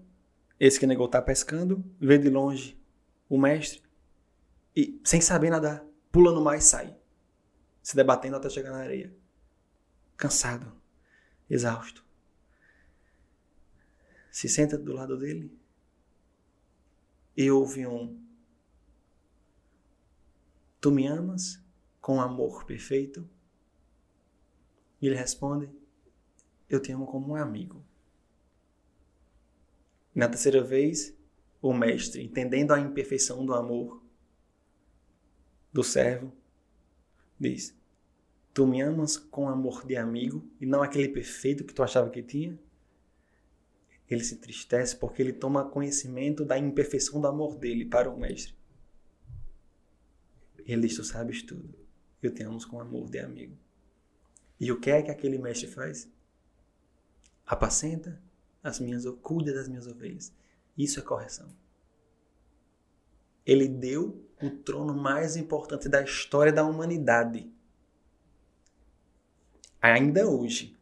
Speaker 3: esse que negou está pescando, vê de longe o mestre e, sem saber nadar, pula no mar e sai, se debatendo até chegar na areia. Cansado, exausto. Se senta do lado dele e ouve um: Tu me amas com amor perfeito? E ele responde: Eu te amo como um amigo. Na terceira vez, o mestre, entendendo a imperfeição do amor do servo, diz: Tu me amas com amor de amigo e não aquele perfeito que tu achava que tinha? Ele se entristece porque ele toma conhecimento da imperfeição do amor dele para o mestre. Ele diz: Tu sabes tudo. Eu te amo com amor de amigo. E o que é que aquele mestre faz? Apacenta as minhas, cuida das minhas ovelhas. Isso é correção. Ele deu o trono mais importante da história da humanidade. Ainda hoje,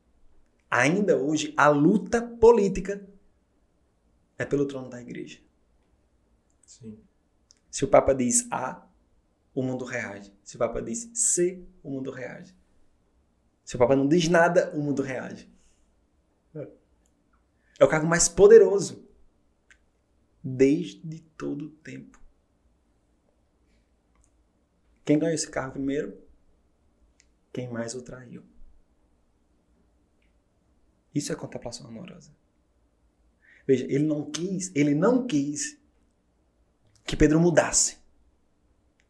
Speaker 3: ainda hoje, a luta política é pelo trono da igreja.
Speaker 1: Sim.
Speaker 3: Se o Papa diz A, o mundo reage. Se o Papa diz C, o mundo reage. Se o Papa não diz nada, o mundo reage. É o cargo mais poderoso desde todo o tempo. Quem ganhou esse cargo primeiro? Quem mais o traiu. Isso é contemplação amorosa. Veja, ele não quis, ele não quis que Pedro mudasse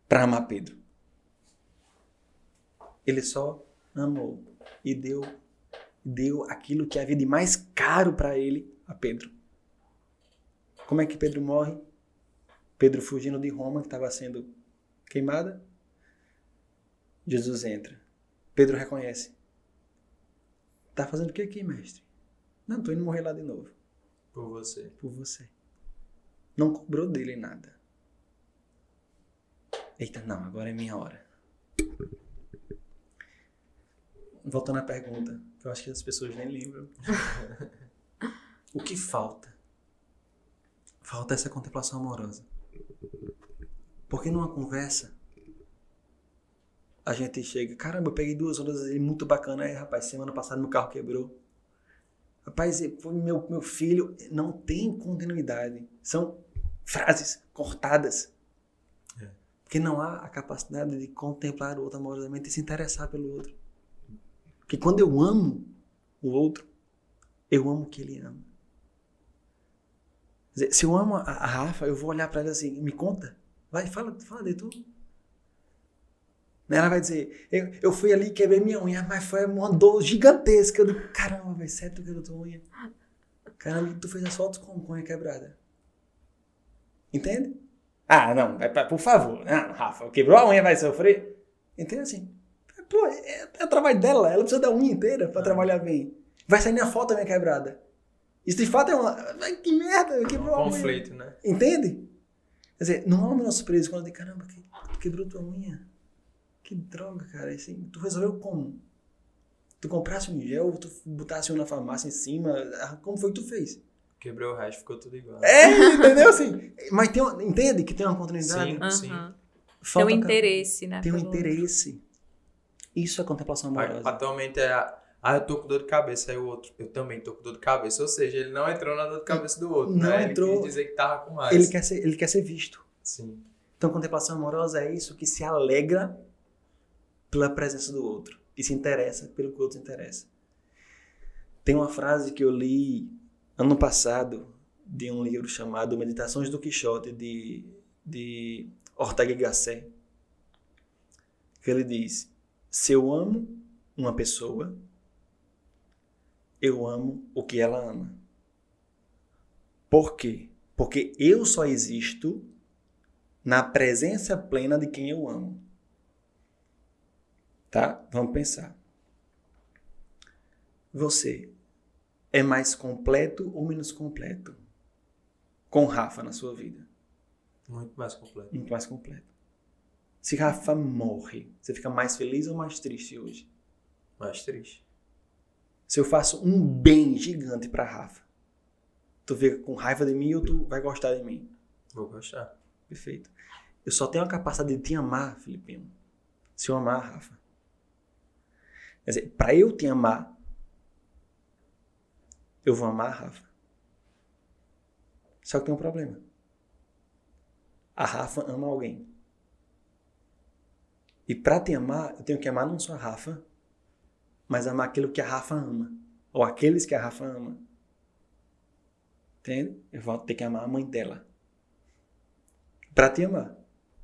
Speaker 3: para amar Pedro. Ele só amou e deu deu aquilo que havia de mais caro para ele a Pedro. Como é que Pedro morre? Pedro fugindo de Roma, que estava sendo queimada. Jesus entra. Pedro reconhece. Tá fazendo o que aqui, mestre? Não, tô indo morrer lá de novo.
Speaker 1: Por você.
Speaker 3: Por você. Não cobrou dele nada. Eita, não, agora é minha hora. Voltando à pergunta, que eu acho que as pessoas nem lembram. o que falta? Falta essa contemplação amorosa. Porque numa conversa, a gente chega, caramba, eu peguei duas ondas ali muito bacana. Aí, rapaz, semana passada meu carro quebrou. Rapaz, foi meu, meu filho. Não tem continuidade. São frases cortadas. Porque não há a capacidade de contemplar o outro amorosamente e se interessar pelo outro. Porque quando eu amo o outro, eu amo o que ele ama. Dizer, se eu amo a, a Rafa, eu vou olhar para ela assim, me conta. Vai, fala, fala de tudo. Ela vai dizer, eu, eu fui ali quebrei minha unha, mas foi uma dor gigantesca. Eu digo, caramba, velho, sério tu quebrou tua unha? Caramba, tu fez as fotos com a unha quebrada. Entende? Ah, não, é por favor. Não, Rafa, quebrou a unha, vai sofrer? Entende assim? Pô, é, é o trabalho dela, ela precisa da unha inteira pra
Speaker 1: Ah.
Speaker 3: trabalhar bem. Vai sair na foto minha quebrada. Isso de fato é uma. Que merda, quebrou a
Speaker 1: Um
Speaker 3: unha.
Speaker 1: conflito, né?
Speaker 3: Entende? Quer dizer, não há o menor surpresa quando eu digo, caramba, que, quebrou tua unha. Que droga, cara. Assim, tu resolveu como? Tu comprasse um gel, tu botasse um na farmácia em cima, ah, como foi que tu fez?
Speaker 1: Quebrou o resto, ficou tudo igual.
Speaker 3: É, entendeu assim? Mas tem uma, entende que tem uma continuidade?
Speaker 1: Sim. Sim.
Speaker 2: Aham. Tem
Speaker 3: Falta
Speaker 2: um interesse, né?
Speaker 3: Tem um interesse. Isso é contemplação amorosa.
Speaker 1: Atualmente é. Ah, eu tô com dor de cabeça. Aí o outro, eu também tô com dor de cabeça. Ou seja, ele não entrou na dor de cabeça do outro,
Speaker 3: Não
Speaker 1: né? Ele
Speaker 3: entrou.
Speaker 1: quis dizer que tava com mais.
Speaker 3: Ele quer, ser, ele quer ser visto.
Speaker 1: Sim.
Speaker 3: Então, contemplação amorosa é isso que se alegra pela presença do outro e se interessa pelo que o outro se interessa. Tem uma frase que eu li ano passado de um livro chamado Meditações do Quixote, de, de Ortega y Gasset, que ele diz: Se eu amo uma pessoa, eu amo o que ela ama. Por quê? Porque eu só existo na presença plena de quem eu amo. Tá? Vamos pensar. Você é mais completo ou menos completo com Rafa na sua vida?
Speaker 1: Muito mais completo.
Speaker 3: Muito mais completo. Se Rafa morre, você fica mais feliz ou mais triste hoje?
Speaker 1: Mais triste.
Speaker 3: Se eu faço um bem gigante pra Rafa, tu fica com raiva de mim ou tu vai gostar de mim?
Speaker 1: Vou gostar.
Speaker 3: Perfeito. Eu só tenho a capacidade de te amar, Filipinho, se eu amar a Rafa. Quer dizer, para eu te amar, eu vou amar a Rafa. Só que tem um problema. A Rafa ama alguém. E para te amar, eu tenho que amar não só a Rafa, mas amar aquilo que a Rafa ama. Ou aqueles que a Rafa ama. Entende? Eu vou ter que amar a mãe dela para te amar.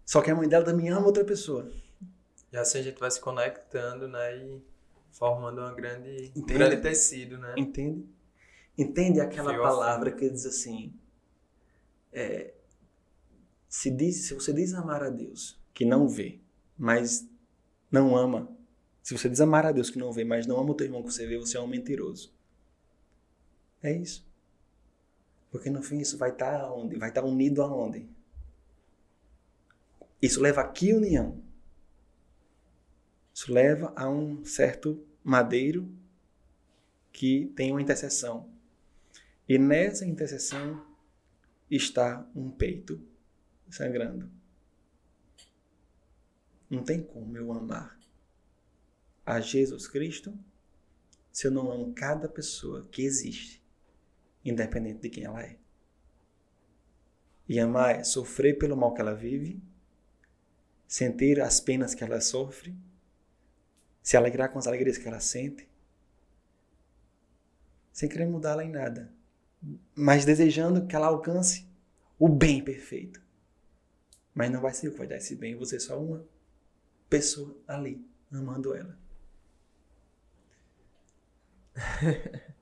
Speaker 3: Só que a mãe dela também ama outra pessoa.
Speaker 1: E assim a gente vai se conectando, né? E formando uma grande, um grande tecido, né?
Speaker 3: Entende? Entende aquela
Speaker 1: Fio
Speaker 3: palavra que diz assim: é, se, diz, se você diz amar a Deus, que não vê, mas não ama. Se você diz amar a Deus que não vê, mas não ama o teu irmão que você vê, você é um mentiroso. É isso. Porque no fim isso vai estar tá onde? Vai estar tá unido aonde? Isso leva a que união? Isso leva a um certo madeiro que tem uma intercessão. E nessa intercessão está um peito sangrando. Não tem como eu amar a Jesus Cristo se eu não amo cada pessoa que existe, independente de quem ela é. E amar é sofrer pelo mal que ela vive, sentir as penas que ela sofre, se alegrar com as alegrias que ela sente, sem querer mudá-la em nada, mas desejando que ela alcance o bem perfeito. Mas não vai ser o que vai dar esse bem, você só uma pessoa ali, amando ela.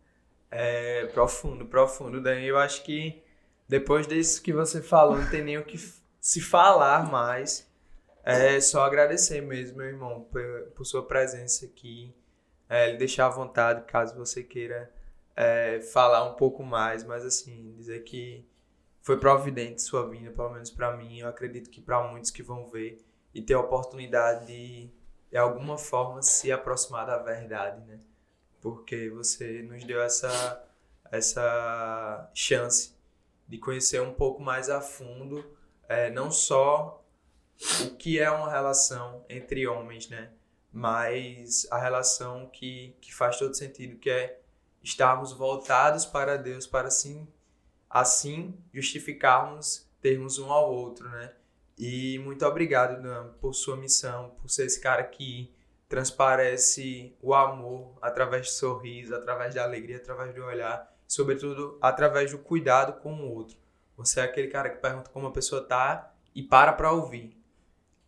Speaker 1: é profundo, profundo, Dani. Eu acho que depois disso que você falou, não tem nem o que se falar mais. É só agradecer mesmo, meu irmão, por, por sua presença aqui. É, deixar à vontade caso você queira é, falar um pouco mais, mas assim, dizer que foi providente sua vinda, pelo menos para mim. Eu acredito que para muitos que vão ver e ter a oportunidade de, de alguma forma, se aproximar da verdade, né? Porque você nos deu essa, essa chance de conhecer um pouco mais a fundo, é, não só o que é uma relação entre homens, né? Mas a relação que, que faz todo sentido, que é estarmos voltados para Deus, para assim, assim justificarmos termos um ao outro, né? E muito obrigado, Dan, por sua missão, por ser esse cara que transparece o amor através do sorriso, através da alegria, através do olhar, sobretudo através do cuidado com o outro. Você é aquele cara que pergunta como a pessoa tá e para para ouvir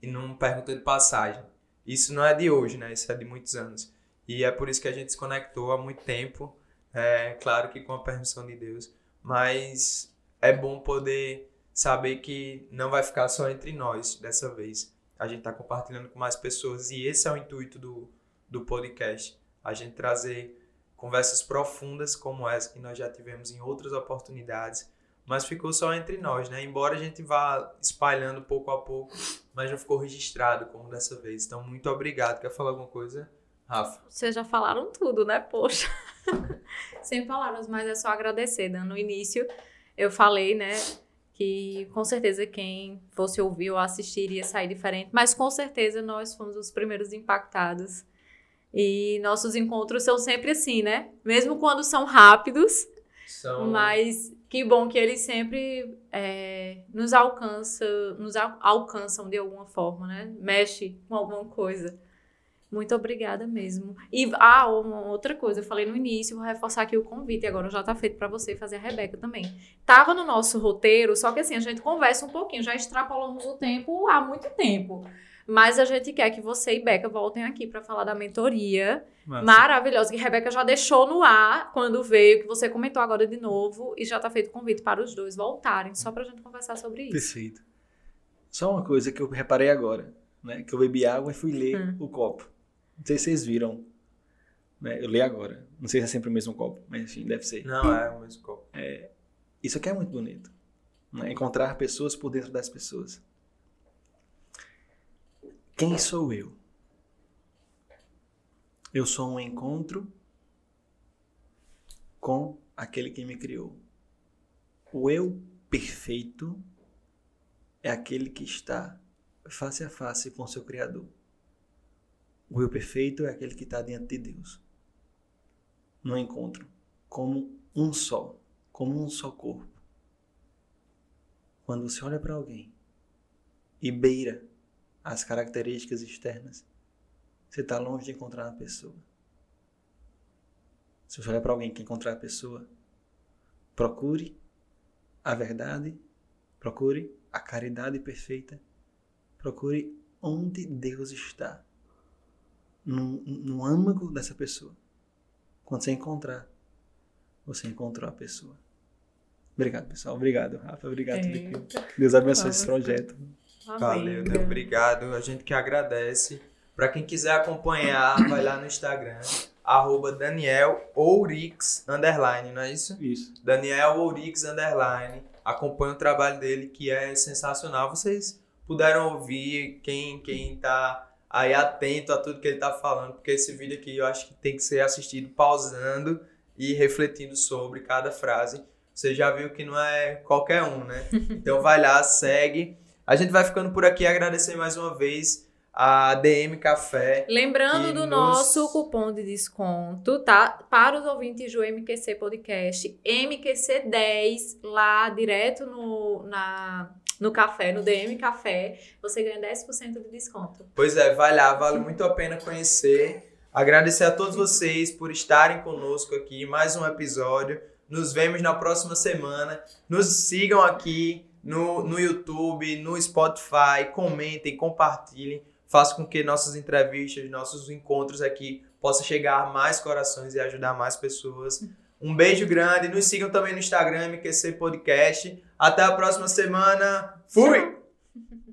Speaker 1: e não pergunta de passagem. Isso não é de hoje, né? Isso é de muitos anos. E é por isso que a gente se conectou há muito tempo é claro que com a permissão de Deus, mas é bom poder saber que não vai ficar só entre nós dessa vez. A gente está compartilhando com mais pessoas e esse é o intuito do, do podcast. A gente trazer conversas profundas como essa que nós já tivemos em outras oportunidades, mas ficou só entre nós, né? Embora a gente vá espalhando pouco a pouco, mas não ficou registrado como dessa vez. Então, muito obrigado. Quer falar alguma coisa, Rafa?
Speaker 2: Vocês já falaram tudo, né? Poxa. Sem palavras, mas é só agradecer. Né? No início, eu falei, né, que com certeza quem fosse ouvir ou assistir iria sair diferente, mas com certeza nós fomos os primeiros impactados. E nossos encontros são sempre assim, né? Mesmo quando são rápidos, são... mas que bom que eles sempre é, nos alcançam, nos alcançam de alguma forma, né? Mexe com alguma coisa. Muito obrigada mesmo. E, ah, uma outra coisa, eu falei no início, vou reforçar aqui o convite, agora já tá feito para você fazer a Rebeca também. Tava no nosso roteiro, só que assim, a gente conversa um pouquinho, já extrapolamos o tempo há muito tempo. Mas a gente quer que você e Beca voltem aqui para falar da mentoria Massa. maravilhosa que a Rebeca já deixou no ar quando veio, que você comentou agora de novo, e já tá feito o convite para os dois voltarem, só pra gente conversar sobre isso.
Speaker 3: Perfeito. Só uma coisa que eu reparei agora, né? Que eu bebi água e fui ler hum. o copo. Não sei se vocês viram. Né? Eu li agora. Não sei se é sempre o mesmo copo, mas enfim, deve ser.
Speaker 1: Não, é o mesmo copo.
Speaker 3: É, isso aqui é muito bonito. Né? Encontrar pessoas por dentro das pessoas. Quem sou eu? Eu sou um encontro com aquele que me criou. O eu perfeito é aquele que está face a face com seu Criador. O eu perfeito é aquele que está diante de Deus. No encontro, como um só, como um só corpo. Quando você olha para alguém e beira as características externas, você está longe de encontrar a pessoa. Se você olhar para alguém que encontrar a pessoa, procure a verdade, procure a caridade perfeita, procure onde Deus está no, no âmago dessa pessoa. Quando você encontrar, você encontrou a pessoa. Obrigado, pessoal. Obrigado, Rafa. Obrigado. Deus abençoe esse projeto.
Speaker 1: Valeu, né? obrigado. A gente que agradece. Para quem quiser acompanhar, vai lá no Instagram, arroba Daniel Ourix, underline, não é isso?
Speaker 3: Isso.
Speaker 1: Daniel Ourix, underline. Acompanha o trabalho dele, que é sensacional. Vocês puderam ouvir, quem, quem tá aí atento a tudo que ele tá falando, porque esse vídeo aqui eu acho que tem que ser assistido pausando e refletindo sobre cada frase. Você já viu que não é qualquer um, né? Então vai lá, segue. A gente vai ficando por aqui, agradecer mais uma vez a DM Café.
Speaker 2: Lembrando do
Speaker 1: nos...
Speaker 2: nosso cupom de desconto, tá? Para os ouvintes do MQC Podcast, MQC10, lá direto no, na, no café, no DM Café, você ganha 10% de desconto.
Speaker 1: Pois é, vai lá, vale muito a pena conhecer. Agradecer a todos vocês por estarem conosco aqui, mais um episódio. Nos vemos na próxima semana. Nos sigam aqui no, no YouTube, no Spotify, comentem, compartilhem faça com que nossas entrevistas, nossos encontros aqui possam chegar a mais corações e ajudar mais pessoas. Um beijo grande. Nos sigam também no Instagram, MQC Podcast. Até a próxima semana. Fui!